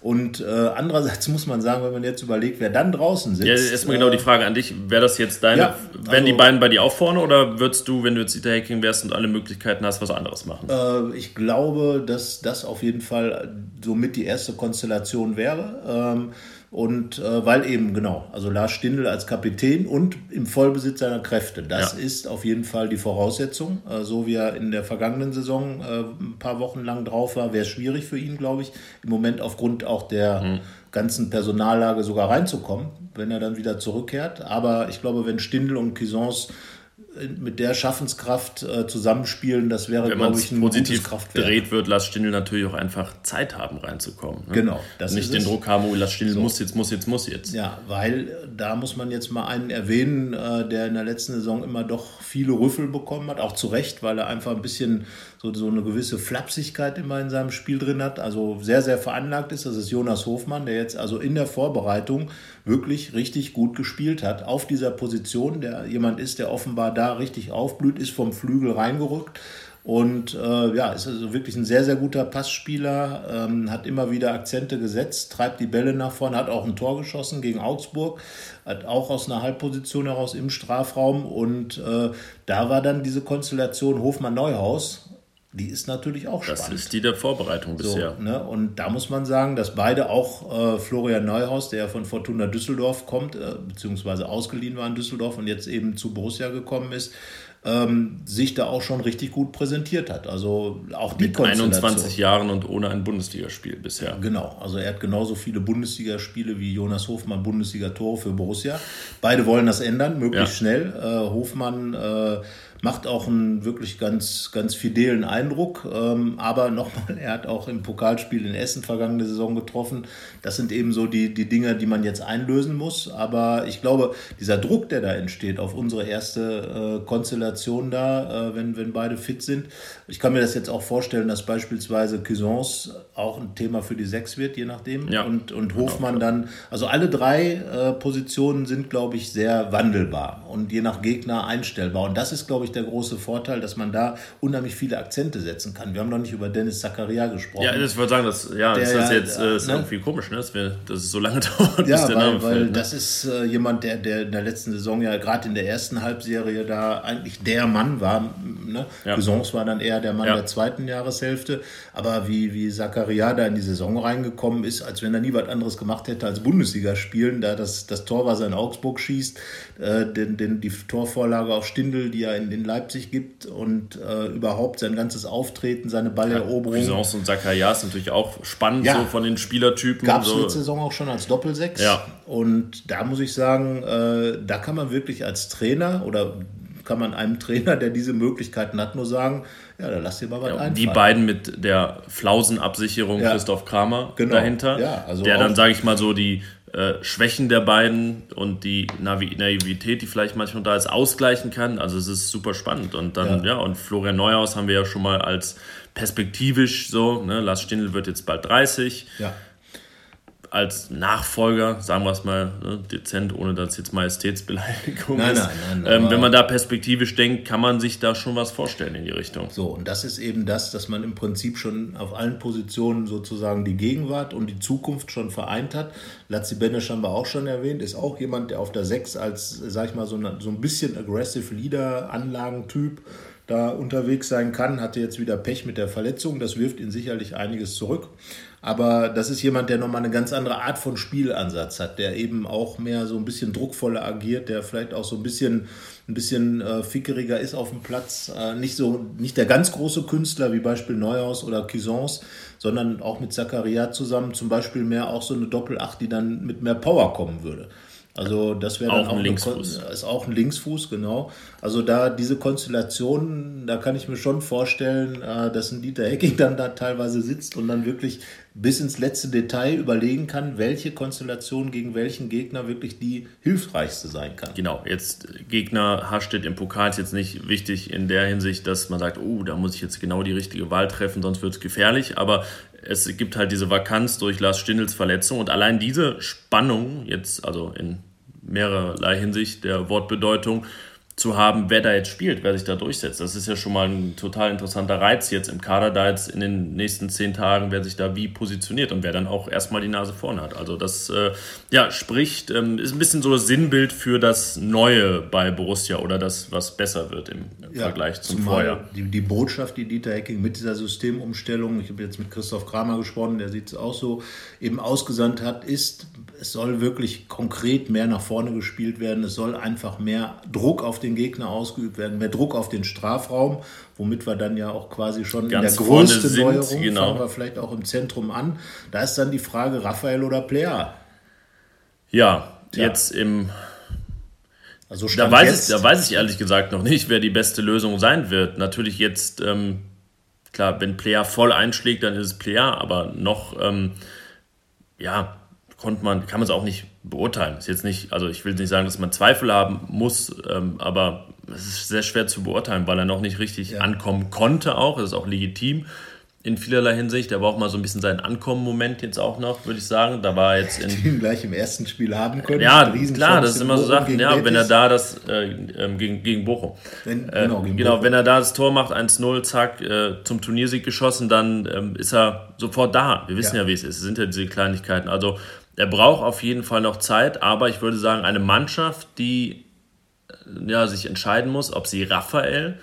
Und äh, andererseits muss man sagen, wenn man jetzt überlegt, wer dann draußen sitzt. Ja, erstmal genau die Frage an dich. Wäre das jetzt deine, ja, also, wären die beiden bei dir auch vorne oder würdest du, wenn du jetzt Hacking wärst und alle Möglichkeiten hast, was anderes machen? Äh, ich glaube, dass das auf jeden Fall somit die erste Konstellation wäre. Ähm, und äh, weil eben, genau, also Lars Stindl als Kapitän und im Vollbesitz seiner Kräfte, das ja. ist auf jeden Fall die Voraussetzung. Äh, so wie er in der vergangenen Saison äh, ein paar Wochen lang drauf war, wäre es schwierig für ihn, glaube ich, im Moment aufgrund auch der mhm. ganzen Personallage sogar reinzukommen, wenn er dann wieder zurückkehrt. Aber ich glaube, wenn Stindl und Cuisance mit der Schaffenskraft äh, zusammenspielen, das wäre, glaube ich, ein positiv Kraftwerk. dreht wird, Lars Stindl natürlich auch einfach Zeit haben reinzukommen. Ne? Genau. Das Nicht den Druck haben, oh, Lars Stindl so. muss jetzt, muss jetzt, muss jetzt. Ja, weil äh, da muss man jetzt mal einen erwähnen, äh, der in der letzten Saison immer doch viele Rüffel bekommen hat, auch zu Recht, weil er einfach ein bisschen so, so eine gewisse Flapsigkeit immer in seinem Spiel drin hat, also sehr, sehr veranlagt ist. Das ist Jonas Hofmann, der jetzt also in der Vorbereitung wirklich richtig gut gespielt hat auf dieser Position, der jemand ist, der offenbar da richtig aufblüht, ist vom Flügel reingerückt und äh, ja, ist also wirklich ein sehr, sehr guter Passspieler, ähm, hat immer wieder Akzente gesetzt, treibt die Bälle nach vorne, hat auch ein Tor geschossen gegen Augsburg, hat auch aus einer Halbposition heraus im Strafraum. Und äh, da war dann diese Konstellation Hofmann-Neuhaus. Die ist natürlich auch spannend. Das ist die der Vorbereitung bisher. So, ne? Und da muss man sagen, dass beide auch äh, Florian Neuhaus, der von Fortuna Düsseldorf kommt, äh, beziehungsweise ausgeliehen war in Düsseldorf und jetzt eben zu Borussia gekommen ist, ähm, sich da auch schon richtig gut präsentiert hat. Also auch die Mit 21 Jahren und ohne ein Bundesligaspiel bisher. Genau, also er hat genauso viele Bundesligaspiele wie Jonas Hofmann Bundesliga-Tore für Borussia. Beide wollen das ändern, möglichst ja. schnell. Äh, Hofmann äh, macht auch einen wirklich ganz, ganz fidelen Eindruck. Ähm, aber nochmal, er hat auch im Pokalspiel in Essen vergangene Saison getroffen. Das sind eben so die, die Dinge, die man jetzt einlösen muss. Aber ich glaube, dieser Druck, der da entsteht auf unsere erste äh, Konstellation da, äh, wenn, wenn beide fit sind, ich kann mir das jetzt auch vorstellen, dass beispielsweise Cuisance auch ein Thema für die Sechs wird, je nachdem. Ja. Und, und Hofmann dann, also alle drei äh, Positionen sind, glaube ich, sehr wandelbar und je nach Gegner einstellbar. Und das ist, glaube ich, ich, der große Vorteil, dass man da unheimlich viele Akzente setzen kann. Wir haben noch nicht über Dennis Zakaria gesprochen. Ja, ich würde sagen, dass, ja, der, das ist jetzt äh, ist ne? irgendwie komisch, ne? dass, wir, dass es so lange dauert, ja, bis der weil, Name weil fällt. Ne? Das ist äh, jemand, der, der in der letzten Saison ja gerade in der ersten Halbserie da eigentlich der Mann war. Ne? Ja. Besons war dann eher der Mann ja. der zweiten Jahreshälfte. Aber wie, wie Zakaria da in die Saison reingekommen ist, als wenn er nie was anderes gemacht hätte als Bundesliga spielen, da das, das Tor, was er in Augsburg schießt, äh, den, den, die Torvorlage auf Stindel, die er in, in Leipzig gibt und äh, überhaupt sein ganzes Auftreten, seine Balleroberung. Ja, und Zacharias natürlich auch spannend ja. so von den Spielertypen. Gab es so. letzte Saison auch schon als Doppelsechs. Ja. Und da muss ich sagen, äh, da kann man wirklich als Trainer oder kann man einem Trainer, der diese Möglichkeiten hat, nur sagen, ja, da lass dir mal was ja, einfallen. Die beiden mit der Flausenabsicherung ja. Christoph Kramer genau. dahinter, ja, also der dann, sage ich mal so, die äh, Schwächen der beiden und die Naivität, die vielleicht manchmal da ist, ausgleichen kann. Also es ist super spannend. Und dann, ja, ja und Florian Neuhaus haben wir ja schon mal als perspektivisch so, ne? Lars Stindl wird jetzt bald 30. Ja als Nachfolger, sagen wir es mal ne, dezent, ohne dass jetzt Majestätsbeleidigung nein, ist. Nein, nein, ähm, wenn man da perspektivisch denkt, kann man sich da schon was vorstellen in die Richtung. So, und das ist eben das, dass man im Prinzip schon auf allen Positionen sozusagen die Gegenwart und die Zukunft schon vereint hat. Lazzi Benesch haben wir auch schon erwähnt, ist auch jemand, der auf der 6 als, sag ich mal, so, eine, so ein bisschen aggressive Leader-Anlagentyp da unterwegs sein kann. Hatte jetzt wieder Pech mit der Verletzung, das wirft ihn sicherlich einiges zurück. Aber das ist jemand, der nochmal eine ganz andere Art von Spielansatz hat, der eben auch mehr so ein bisschen druckvoller agiert, der vielleicht auch so ein bisschen, ein bisschen äh, fickeriger ist auf dem Platz. Äh, nicht, so, nicht der ganz große Künstler wie Beispiel Neuhaus oder Cuisance, sondern auch mit Zakaria zusammen zum Beispiel mehr auch so eine Doppelacht, die dann mit mehr Power kommen würde. Also das wäre dann auch, ein Linksfuß. ist auch ein Linksfuß, genau. Also da diese Konstellation, da kann ich mir schon vorstellen, äh, dass ein Dieter Hecking dann da teilweise sitzt und dann wirklich bis ins letzte Detail überlegen kann, welche Konstellation gegen welchen Gegner wirklich die hilfreichste sein kann. Genau, jetzt Gegner Hastedt im Pokal ist jetzt nicht wichtig in der Hinsicht, dass man sagt, oh, da muss ich jetzt genau die richtige Wahl treffen, sonst wird es gefährlich. Aber es gibt halt diese Vakanz durch Lars Stindls Verletzung und allein diese Spannung, jetzt also in mehrerlei Hinsicht der Wortbedeutung, zu haben, wer da jetzt spielt, wer sich da durchsetzt. Das ist ja schon mal ein total interessanter Reiz jetzt im Kader, da jetzt in den nächsten zehn Tagen, wer sich da wie positioniert und wer dann auch erstmal die Nase vorne hat. Also das äh, ja, spricht, ähm, ist ein bisschen so das Sinnbild für das Neue bei Borussia oder das, was besser wird im, im ja, Vergleich zum Vorjahr. Die, die Botschaft, die Dieter Hecking mit dieser Systemumstellung, ich habe jetzt mit Christoph Kramer gesprochen, der sieht es auch so, eben ausgesandt hat, ist, es soll wirklich konkret mehr nach vorne gespielt werden. Es soll einfach mehr Druck auf den Gegner ausgeübt werden, mehr Druck auf den Strafraum, womit wir dann ja auch quasi schon Ganz in der größten sind, Neuerung genau. fangen wir vielleicht auch im Zentrum an. Da ist dann die Frage Raphael oder Player. Ja, Tja. jetzt im also da, weiß ich, da weiß ich ehrlich gesagt noch nicht, wer die beste Lösung sein wird. Natürlich jetzt, ähm, klar, wenn Player voll einschlägt, dann ist es Player, aber noch, ähm, ja, konnte man, kann man es auch nicht beurteilen. Ist jetzt nicht, also ich will nicht sagen, dass man Zweifel haben muss, ähm, aber es ist sehr schwer zu beurteilen, weil er noch nicht richtig ja. ankommen konnte auch. Das ist auch legitim in vielerlei Hinsicht. Er war auch mal so ein bisschen sein Ankommen-Moment jetzt auch noch, würde ich sagen. Da war jetzt in. Die ihn gleich im ersten Spiel haben können. Ja, klar, das ist immer so Sachen. Ja, wenn er da das äh, ähm, gegen, gegen Bochum. Wenn, äh, genau, gegen genau Bochum. wenn er da das Tor macht, 1-0, zack, äh, zum Turniersieg geschossen, dann ähm, ist er sofort da. Wir wissen ja, ja wie es ist. Es sind ja diese Kleinigkeiten. Also er braucht auf jeden Fall noch Zeit, aber ich würde sagen, eine Mannschaft, die äh, ja, sich entscheiden muss, ob sie Raphael,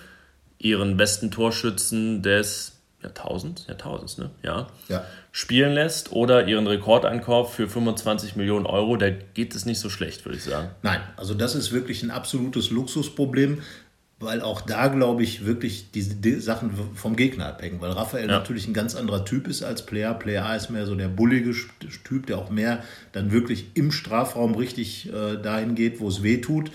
ihren besten Torschützen des Jahrtausends, Jahrtausends, ne? Ja. ja. Spielen lässt oder ihren Rekordeinkauf für 25 Millionen Euro, da geht es nicht so schlecht, würde ich sagen. Nein, also das ist wirklich ein absolutes Luxusproblem, weil auch da, glaube ich, wirklich diese Sachen vom Gegner abhängen, weil Raphael ja. natürlich ein ganz anderer Typ ist als Player. Player ist mehr so der bullige Typ, der auch mehr dann wirklich im Strafraum richtig äh, dahin geht, wo es weh tut.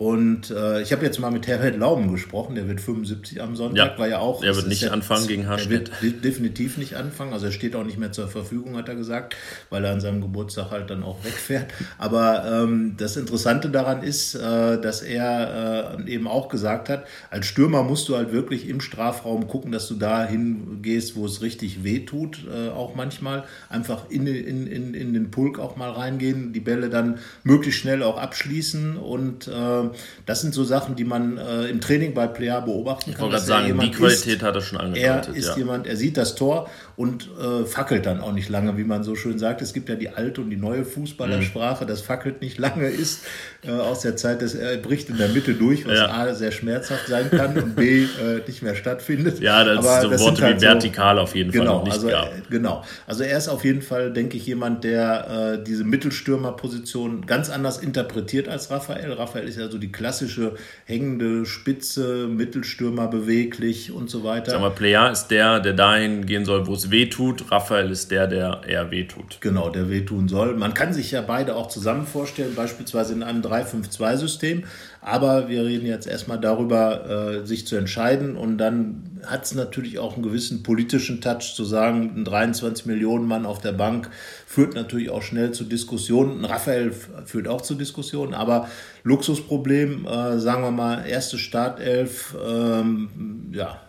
Und äh, ich habe jetzt mal mit Herbert Lauben gesprochen, der wird 75 am Sonntag, ja, war ja auch. Er wird nicht ja, anfangen gegen Haschmidt. Er wird definitiv nicht anfangen, also er steht auch nicht mehr zur Verfügung, hat er gesagt, weil er an seinem Geburtstag halt dann auch wegfährt. Aber ähm, das Interessante daran ist, äh, dass er äh, eben auch gesagt hat, als Stürmer musst du halt wirklich im Strafraum gucken, dass du da hingehst, wo es richtig weh tut, äh, auch manchmal. Einfach in, in, in, in den Pulk auch mal reingehen, die Bälle dann möglichst schnell auch abschließen und äh, das sind so Sachen, die man äh, im Training bei Player beobachten kann. Ich wollte gerade sagen, die Qualität ist, hat er schon angedeutet. Er ist ja. jemand, er sieht das Tor und äh, fackelt dann auch nicht lange, wie man so schön sagt. Es gibt ja die alte und die neue Fußballersprache, mhm. das fackelt nicht lange ist äh, aus der Zeit, dass er bricht in der Mitte durch, was ja. A sehr schmerzhaft sein kann und B äh, nicht mehr stattfindet. Ja, das Aber ist so Worte halt wie vertikal so, auf jeden genau, Fall nicht also, gab. Genau, also er ist auf jeden Fall, denke ich, jemand, der äh, diese Mittelstürmerposition ganz anders interpretiert als Raphael. Raphael ist ja so die klassische hängende Spitze, Mittelstürmer beweglich und so weiter. Sag mal, Player ist der, der dahin gehen soll, wo es weh tut. Raphael ist der, der eher weh tut. Genau, der wehtun soll. Man kann sich ja beide auch zusammen vorstellen, beispielsweise in einem 3-5-2-System. Aber wir reden jetzt erstmal darüber, äh, sich zu entscheiden. Und dann hat es natürlich auch einen gewissen politischen Touch zu sagen, ein 23 Millionen Mann auf der Bank führt natürlich auch schnell zu Diskussionen. Ein Raphael führt auch zu Diskussionen, aber Luxusproblem, äh, sagen wir mal, erste Startelf, ähm, ja,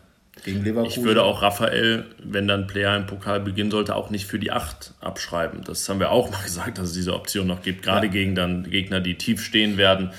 gegen Leverkusen. Ich würde auch Raphael, wenn dann Player im Pokal beginnen sollte, auch nicht für die 8 abschreiben. Das haben wir auch mal gesagt, dass es diese Option noch gibt, gerade ja. gegen dann Gegner, die tief stehen werden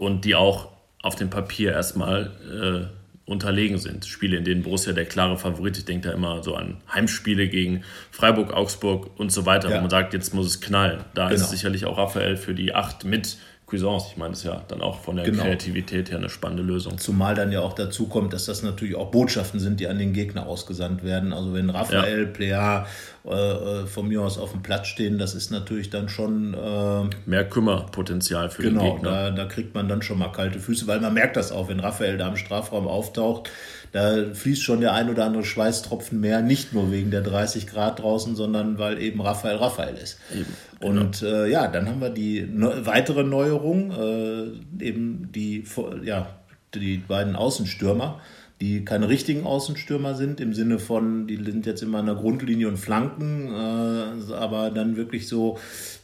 und die auch auf dem Papier erstmal äh, unterlegen sind. Spiele, in denen Borussia der klare Favorit, ich denke da immer so an Heimspiele gegen Freiburg, Augsburg und so weiter, ja. wo man sagt, jetzt muss es knallen. Da genau. ist sicherlich auch Raphael für die 8 mit Cuisance. Ich meine, das ist ja dann auch von der genau. Kreativität her eine spannende Lösung. Zumal dann ja auch dazu kommt, dass das natürlich auch Botschaften sind, die an den Gegner ausgesandt werden. Also wenn Raphael, ja. Plea äh, äh, von mir aus auf dem Platz stehen, das ist natürlich dann schon... Äh, Mehr Kümmerpotenzial für genau, den Gegner. Genau, da, da kriegt man dann schon mal kalte Füße, weil man merkt das auch, wenn Raphael da im Strafraum auftaucht, da fließt schon der ein oder andere Schweißtropfen mehr, nicht nur wegen der 30 Grad draußen, sondern weil eben Raphael Raphael ist. Eben, genau. Und äh, ja, dann haben wir die ne weitere Neuerung, äh, eben die, ja, die beiden Außenstürmer die keine richtigen Außenstürmer sind, im Sinne von, die sind jetzt immer an der Grundlinie und Flanken, äh, aber dann wirklich so,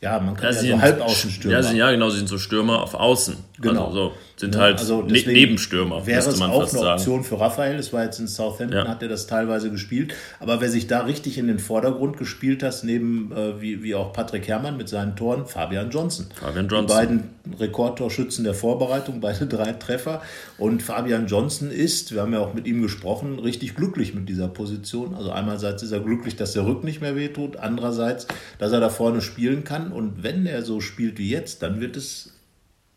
ja, man kann ja, ja so Halbaußenstürmer. Ja, ja, genau, sie sind so Stürmer auf Außen. Genau. Also so, sind ja, halt also ne Nebenstürmer. Wäre es auch eine sagen. Option für Raphael. Es war jetzt in Southampton, ja. hat er das teilweise gespielt. Aber wer sich da richtig in den Vordergrund gespielt hat, neben äh, wie, wie auch Patrick Herrmann mit seinen Toren, Fabian Johnson. Fabian Johnson. Die beiden Rekordtorschützen der Vorbereitung, beide drei Treffer. Und Fabian Johnson ist, wir haben ja auch mit ihm gesprochen, richtig glücklich mit dieser Position. Also einerseits ist er glücklich, dass der Rück nicht mehr wehtut, andererseits, dass er da vorne spielen kann. Und wenn er so spielt wie jetzt, dann wird es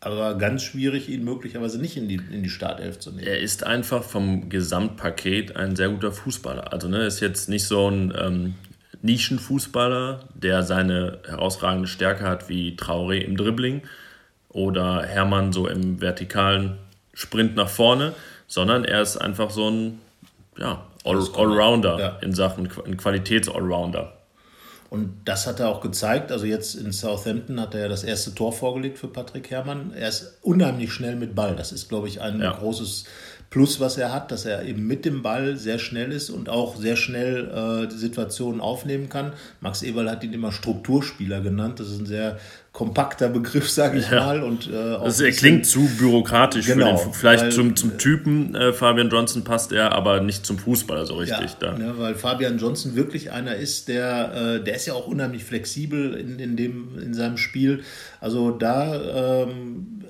aber ganz schwierig, ihn möglicherweise nicht in die, in die Startelf zu nehmen. Er ist einfach vom Gesamtpaket ein sehr guter Fußballer. Also ne, ist jetzt nicht so ein ähm, Nischenfußballer, der seine herausragende Stärke hat wie Traoré im Dribbling oder Hermann so im vertikalen Sprint nach vorne, sondern er ist einfach so ein ja, All Allrounder ja. in Sachen ein Qualitäts-Allrounder. Und das hat er auch gezeigt. Also jetzt in Southampton hat er ja das erste Tor vorgelegt für Patrick Herrmann. Er ist unheimlich schnell mit Ball. Das ist, glaube ich, ein ja. großes Plus, was er hat, dass er eben mit dem Ball sehr schnell ist und auch sehr schnell äh, die Situationen aufnehmen kann. Max Eberl hat ihn immer Strukturspieler genannt. Das ist ein sehr kompakter Begriff, sage ich ja. mal. Und, äh, auch das, er klingt zu bürokratisch genau, für den, vielleicht weil, zum, zum Typen äh, Fabian Johnson passt er, aber nicht zum Fußballer so richtig. Ja, ja, weil Fabian Johnson wirklich einer ist, der, äh, der ist ja auch unheimlich flexibel in, in, dem, in seinem Spiel. Also da ähm,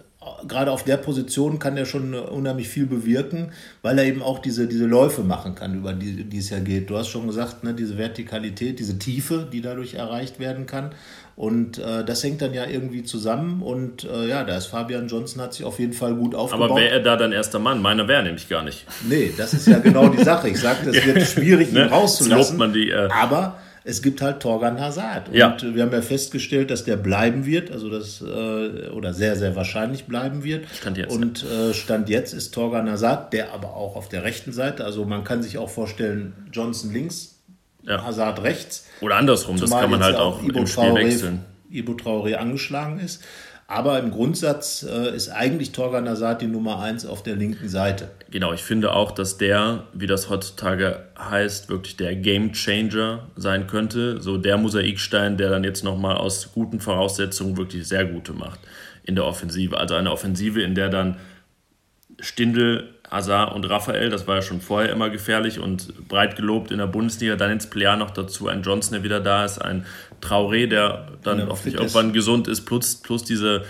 gerade auf der Position kann er schon unheimlich viel bewirken, weil er eben auch diese, diese Läufe machen kann, über die, die es ja geht. Du hast schon gesagt, ne, diese Vertikalität, diese Tiefe, die dadurch erreicht werden kann. Und äh, das hängt dann ja irgendwie zusammen. Und äh, ja, da ist Fabian Johnson hat sich auf jeden Fall gut aufgebaut. Aber wäre er da dann erster Mann? Meiner wäre nämlich gar nicht. Nee, das ist ja genau die Sache. Ich sagte, es wird schwierig, ihn ne? rauszulassen. Man die, äh aber es gibt halt Torgan Hazard. Und ja. wir haben ja festgestellt, dass der bleiben wird, also das, äh, oder sehr, sehr wahrscheinlich bleiben wird. Stand jetzt. Und äh, Stand jetzt ist Torgan Hazard, der aber auch auf der rechten Seite, also man kann sich auch vorstellen, Johnson links, ja. Hazard rechts. Oder andersrum, das kann man halt auch Ibo im Spiel Traoré, wechseln. Ibo Traoré angeschlagen ist. Aber im Grundsatz äh, ist eigentlich Torgan Hazard die Nummer 1 auf der linken Seite. Genau, ich finde auch, dass der, wie das heutzutage heißt, wirklich der Game Changer sein könnte. So der Mosaikstein, der dann jetzt nochmal aus guten Voraussetzungen wirklich sehr gute macht in der Offensive. Also eine Offensive, in der dann Stindel, Hazard und Raphael, das war ja schon vorher immer gefährlich und breit gelobt in der Bundesliga, dann ins Player noch dazu ein Johnson, der wieder da ist, ein Traoré, der dann ja, hoffentlich irgendwann gesund ist, plus, plus diese,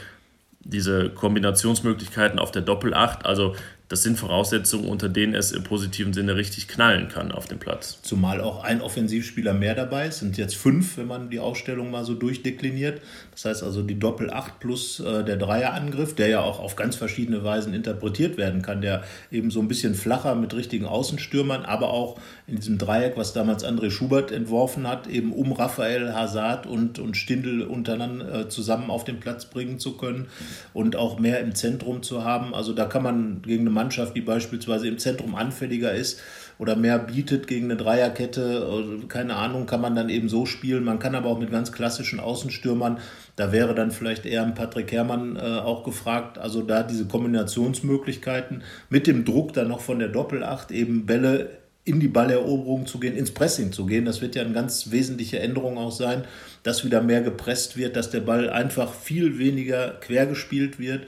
diese Kombinationsmöglichkeiten auf der Doppelacht. Also das sind Voraussetzungen, unter denen es im positiven Sinne richtig knallen kann auf dem Platz. Zumal auch ein Offensivspieler mehr dabei ist, sind jetzt fünf, wenn man die Ausstellung mal so durchdekliniert. Das heißt also die Doppel-8 plus äh, der Dreierangriff, der ja auch auf ganz verschiedene Weisen interpretiert werden kann, der eben so ein bisschen flacher mit richtigen Außenstürmern, aber auch in diesem Dreieck, was damals André Schubert entworfen hat, eben um Raphael Hazard und, und Stindl untereinander äh, zusammen auf den Platz bringen zu können und auch mehr im Zentrum zu haben. Also da kann man gegen eine Mannschaft, die beispielsweise im Zentrum anfälliger ist oder mehr bietet gegen eine Dreierkette, keine Ahnung, kann man dann eben so spielen. Man kann aber auch mit ganz klassischen Außenstürmern, da wäre dann vielleicht eher ein Patrick Herrmann äh, auch gefragt, also da diese Kombinationsmöglichkeiten mit dem Druck dann noch von der Doppelacht eben Bälle in die Balleroberung zu gehen, ins Pressing zu gehen. Das wird ja eine ganz wesentliche Änderung auch sein, dass wieder mehr gepresst wird, dass der Ball einfach viel weniger quer gespielt wird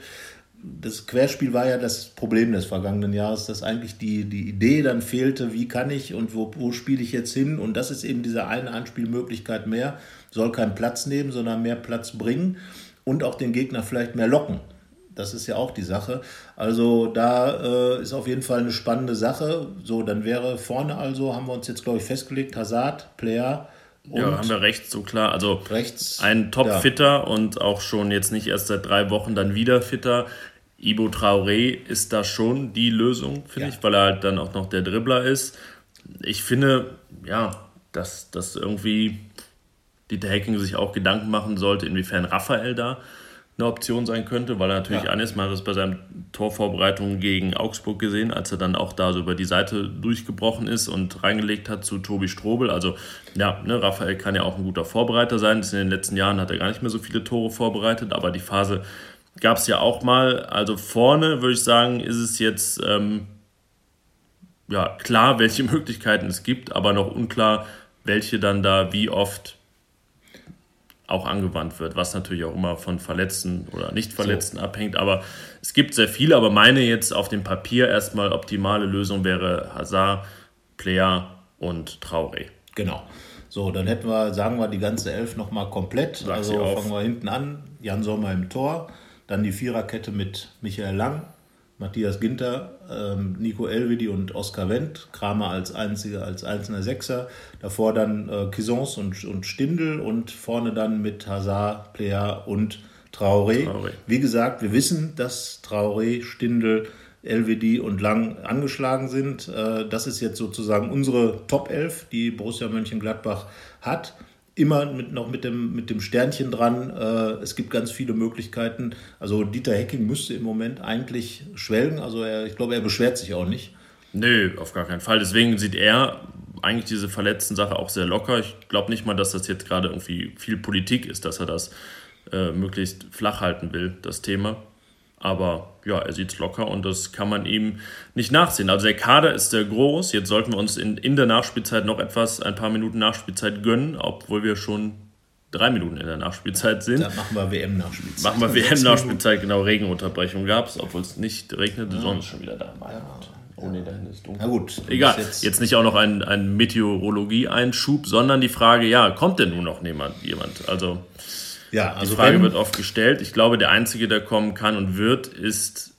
das Querspiel war ja das Problem des vergangenen Jahres, dass eigentlich die, die Idee dann fehlte, wie kann ich und wo, wo spiele ich jetzt hin? Und das ist eben diese eine Anspielmöglichkeit mehr, soll keinen Platz nehmen, sondern mehr Platz bringen und auch den Gegner vielleicht mehr locken. Das ist ja auch die Sache. Also da äh, ist auf jeden Fall eine spannende Sache. So, dann wäre vorne also, haben wir uns jetzt, glaube ich, festgelegt, Hazard, Player, und ja, haben wir rechts so klar. Also rechts, ein Top-Fitter ja. und auch schon jetzt nicht erst seit drei Wochen dann wieder Fitter. Ibo Traoré ist da schon die Lösung, finde ja. ich, weil er halt dann auch noch der Dribbler ist. Ich finde, ja, dass, dass irgendwie Dieter Hacking sich auch Gedanken machen sollte, inwiefern Raphael da eine Option sein könnte, weil er natürlich ja. eines Mal das bei seinen Torvorbereitungen gegen Augsburg gesehen, als er dann auch da so über die Seite durchgebrochen ist und reingelegt hat zu Tobi Strobel. Also ja, ne, Raphael kann ja auch ein guter Vorbereiter sein. in den letzten Jahren hat er gar nicht mehr so viele Tore vorbereitet, aber die Phase gab es ja auch mal. Also vorne würde ich sagen, ist es jetzt ähm, ja, klar, welche Möglichkeiten es gibt, aber noch unklar, welche dann da wie oft auch angewandt wird, was natürlich auch immer von Verletzten oder Nicht-Verletzten so. abhängt. Aber es gibt sehr viele, aber meine jetzt auf dem Papier erstmal optimale Lösung wäre Hazard, Player und Traoré. Genau. So, dann hätten wir, sagen wir, die ganze Elf nochmal komplett. Sag also fangen wir hinten an. Jan Sommer im Tor. Dann die Viererkette mit Michael Lang, Matthias Ginter, ähm, Nico Elvedi und Oskar Wendt, Kramer als einziger, als einzelner Sechser. Davor dann äh, Kisons und, und Stindl und vorne dann mit Hazard, Plea und Traoré. Traoré. Wie gesagt, wir wissen, dass Traoré, Stindl, LWD und Lang angeschlagen sind. Äh, das ist jetzt sozusagen unsere Top 11, die Borussia Mönchengladbach hat immer mit, noch mit dem, mit dem Sternchen dran. Äh, es gibt ganz viele Möglichkeiten. Also Dieter Hecking müsste im Moment eigentlich schwelgen. Also er, ich glaube, er beschwert sich auch nicht. Nö, auf gar keinen Fall. Deswegen sieht er eigentlich diese verletzten Sache auch sehr locker. Ich glaube nicht mal, dass das jetzt gerade irgendwie viel Politik ist, dass er das äh, möglichst flach halten will, das Thema. Aber ja, er sieht es locker und das kann man ihm nicht nachsehen. Also der Kader ist sehr groß. Jetzt sollten wir uns in, in der Nachspielzeit noch etwas, ein paar Minuten Nachspielzeit gönnen, obwohl wir schon drei Minuten in der Nachspielzeit sind. Dann machen wir WM-Nachspielzeit. Machen wir WM-Nachspielzeit, genau. Regenunterbrechung gab es, obwohl es nicht regnet. Die Sonne ist schon wieder da. Gott. Oh nee, da hinten ist dunkel. Na gut. Egal, jetzt, Jetzt, nicht auch noch ein, ein Meteorologie-Einschub, sondern die Frage, ja, kommt denn nun noch jemand? jemand? Also ja, die also Frage wenn, wird oft gestellt. Ich glaube, der Einzige, der kommen kann und wird, ist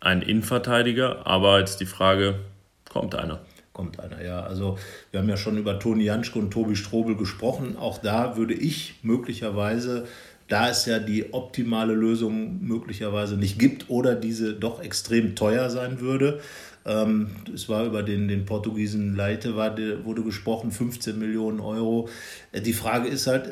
ein Innenverteidiger. Aber jetzt die Frage, kommt einer? kommt einer, ja. Also wir haben ja schon über Toni Janschke und Tobi Strobel gesprochen. Auch da würde ich möglicherweise, da es ja die optimale Lösung möglicherweise nicht gibt oder diese doch extrem teuer sein würde. Ähm, es war über den, den Portugiesen Leite war, wurde gesprochen, 15 Millionen Euro. Äh, Die Frage ist halt,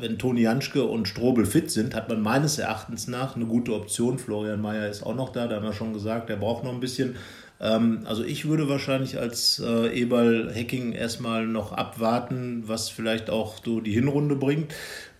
wenn Toni Janschke und Strobel fit sind, hat man meines Erachtens nach eine gute Option. Florian Mayer ist auch noch da, da haben wir schon gesagt, der braucht noch ein bisschen. Ähm, also ich würde wahrscheinlich als äh, Eberl Hacking erstmal noch abwarten, was vielleicht auch so die Hinrunde bringt.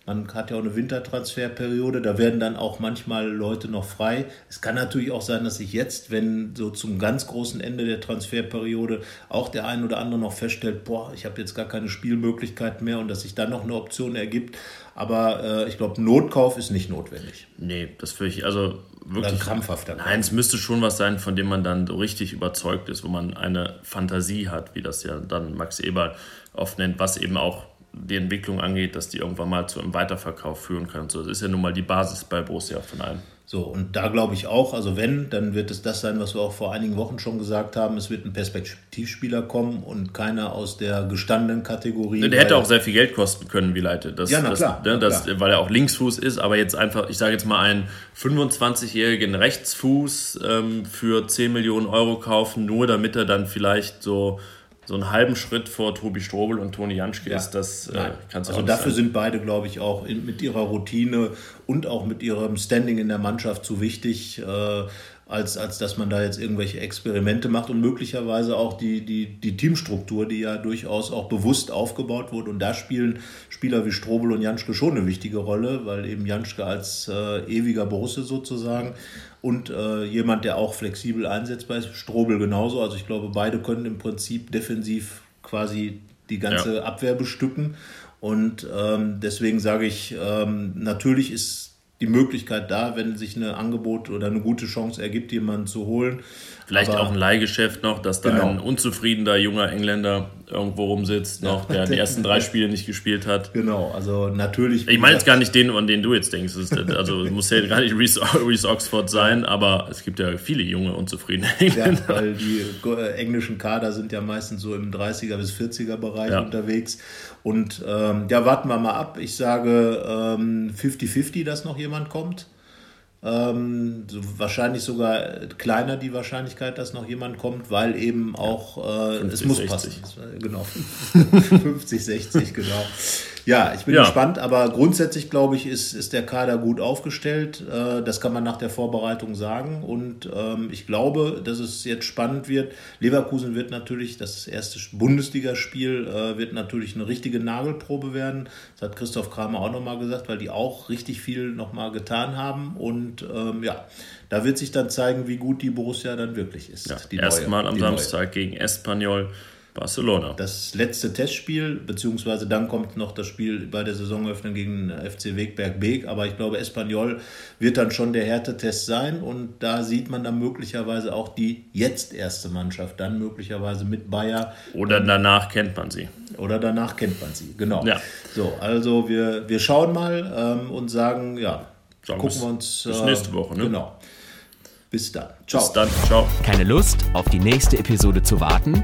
Man hat ja auch eine Wintertransferperiode, da werden dann auch manchmal Leute noch frei. Es kann natürlich auch sein, dass sich jetzt, wenn so zum ganz großen Ende der Transferperiode auch der ein oder andere noch feststellt, boah, ich habe jetzt gar keine Spielmöglichkeit mehr und dass sich dann noch eine Option ergibt. Aber äh, ich glaube, Notkauf ist nicht notwendig. Nee, das für ich, also wirklich. ein krampfhafter. Nein, es müsste schon was sein, von dem man dann so richtig überzeugt ist, wo man eine Fantasie hat, wie das ja dann Max Eberl oft nennt, was eben auch die Entwicklung angeht, dass die irgendwann mal zu einem Weiterverkauf führen kann. So. Das ist ja nun mal die Basis bei Borussia von allem. So, und da glaube ich auch, also wenn, dann wird es das sein, was wir auch vor einigen Wochen schon gesagt haben, es wird ein Perspektivspieler kommen und keiner aus der gestandenen Kategorie. Der hätte auch sehr viel Geld kosten können, wie Leite. Das, Ja, na das, klar, ne, das, klar. Weil er auch Linksfuß ist, aber jetzt einfach, ich sage jetzt mal, einen 25-jährigen Rechtsfuß ähm, für 10 Millionen Euro kaufen, nur damit er dann vielleicht so, so einen halben Schritt vor Tobi Strobel und Toni Janschke Ja. ist, das äh, kannst du Also dafür sein. sind beide, glaube ich, auch in, mit ihrer Routine und auch mit ihrem Standing in der Mannschaft zu wichtig, äh, als, als dass man da jetzt irgendwelche Experimente macht und möglicherweise auch die, die, die Teamstruktur, die ja durchaus auch bewusst aufgebaut wurde. Und da spielen Spieler wie Strobel und Janschke schon eine wichtige Rolle, weil eben Janschke als äh, ewiger Borusse sozusagen und äh, jemand, der auch flexibel einsetzbar ist, Strobel genauso. Also ich glaube, beide können im Prinzip defensiv quasi die ganze Ja. Abwehr bestücken. Und ähm, deswegen sage ich, ähm, natürlich ist die Möglichkeit da, wenn sich ein Angebot oder eine gute Chance ergibt, jemanden zu holen. Vielleicht Aber- auch ein Leihgeschäft noch, dass da Genau. ein unzufriedener junger Engländer irgendwo rumsitzt, noch, der die ersten drei Spiele nicht gespielt hat. Genau, also natürlich. Ich meine jetzt gar nicht den, an den du jetzt denkst. Also muss ja gar nicht Reese, Reese Oxford sein, aber es gibt ja viele junge, unzufriedene Ja, Engländer. weil die äh, englischen Kader sind ja meistens so im 30er bis 40er Bereich Ja. unterwegs. Und ähm, ja, warten wir mal ab. Ich sage ähm, 50-50, dass noch jemand kommt. Ähm, so wahrscheinlich sogar kleiner die Wahrscheinlichkeit, dass noch jemand kommt, weil eben auch äh, es 50, muss 60. passen. Genau. 50, 60, genau. Ja, ich bin Ja. gespannt, aber grundsätzlich glaube ich, ist, ist der Kader gut aufgestellt. Äh, das kann man nach der Vorbereitung sagen. Und ähm, ich glaube, dass es jetzt spannend wird. Leverkusen wird natürlich, das erste Bundesligaspiel, äh, wird natürlich eine richtige Nagelprobe werden. Das hat Christoph Kramer auch nochmal gesagt, weil die auch richtig viel nochmal getan haben. Und ähm, ja, da wird sich dann zeigen, wie gut die Borussia dann wirklich ist. Ja, die neue, Erstmal am die neue. Samstag gegen Espanyol Barcelona. Das letzte Testspiel, beziehungsweise dann kommt noch das Spiel bei der Saisonöffnung gegen FC Wegberg Beek. Aber ich glaube, Espanyol wird dann schon der Härtetest sein. Und da sieht man dann möglicherweise auch die jetzt erste Mannschaft, dann möglicherweise mit Bayer Oder danach kennt man sie. oder danach kennt man sie. Genau. Ja. So, also wir, wir schauen mal ähm, und sagen, ja, Sagen gucken wir uns. äh, bis nächste Woche, ne? Genau. Bis dann. Ciao. Bis dann. Ciao. Keine Lust, auf die nächste Episode zu warten?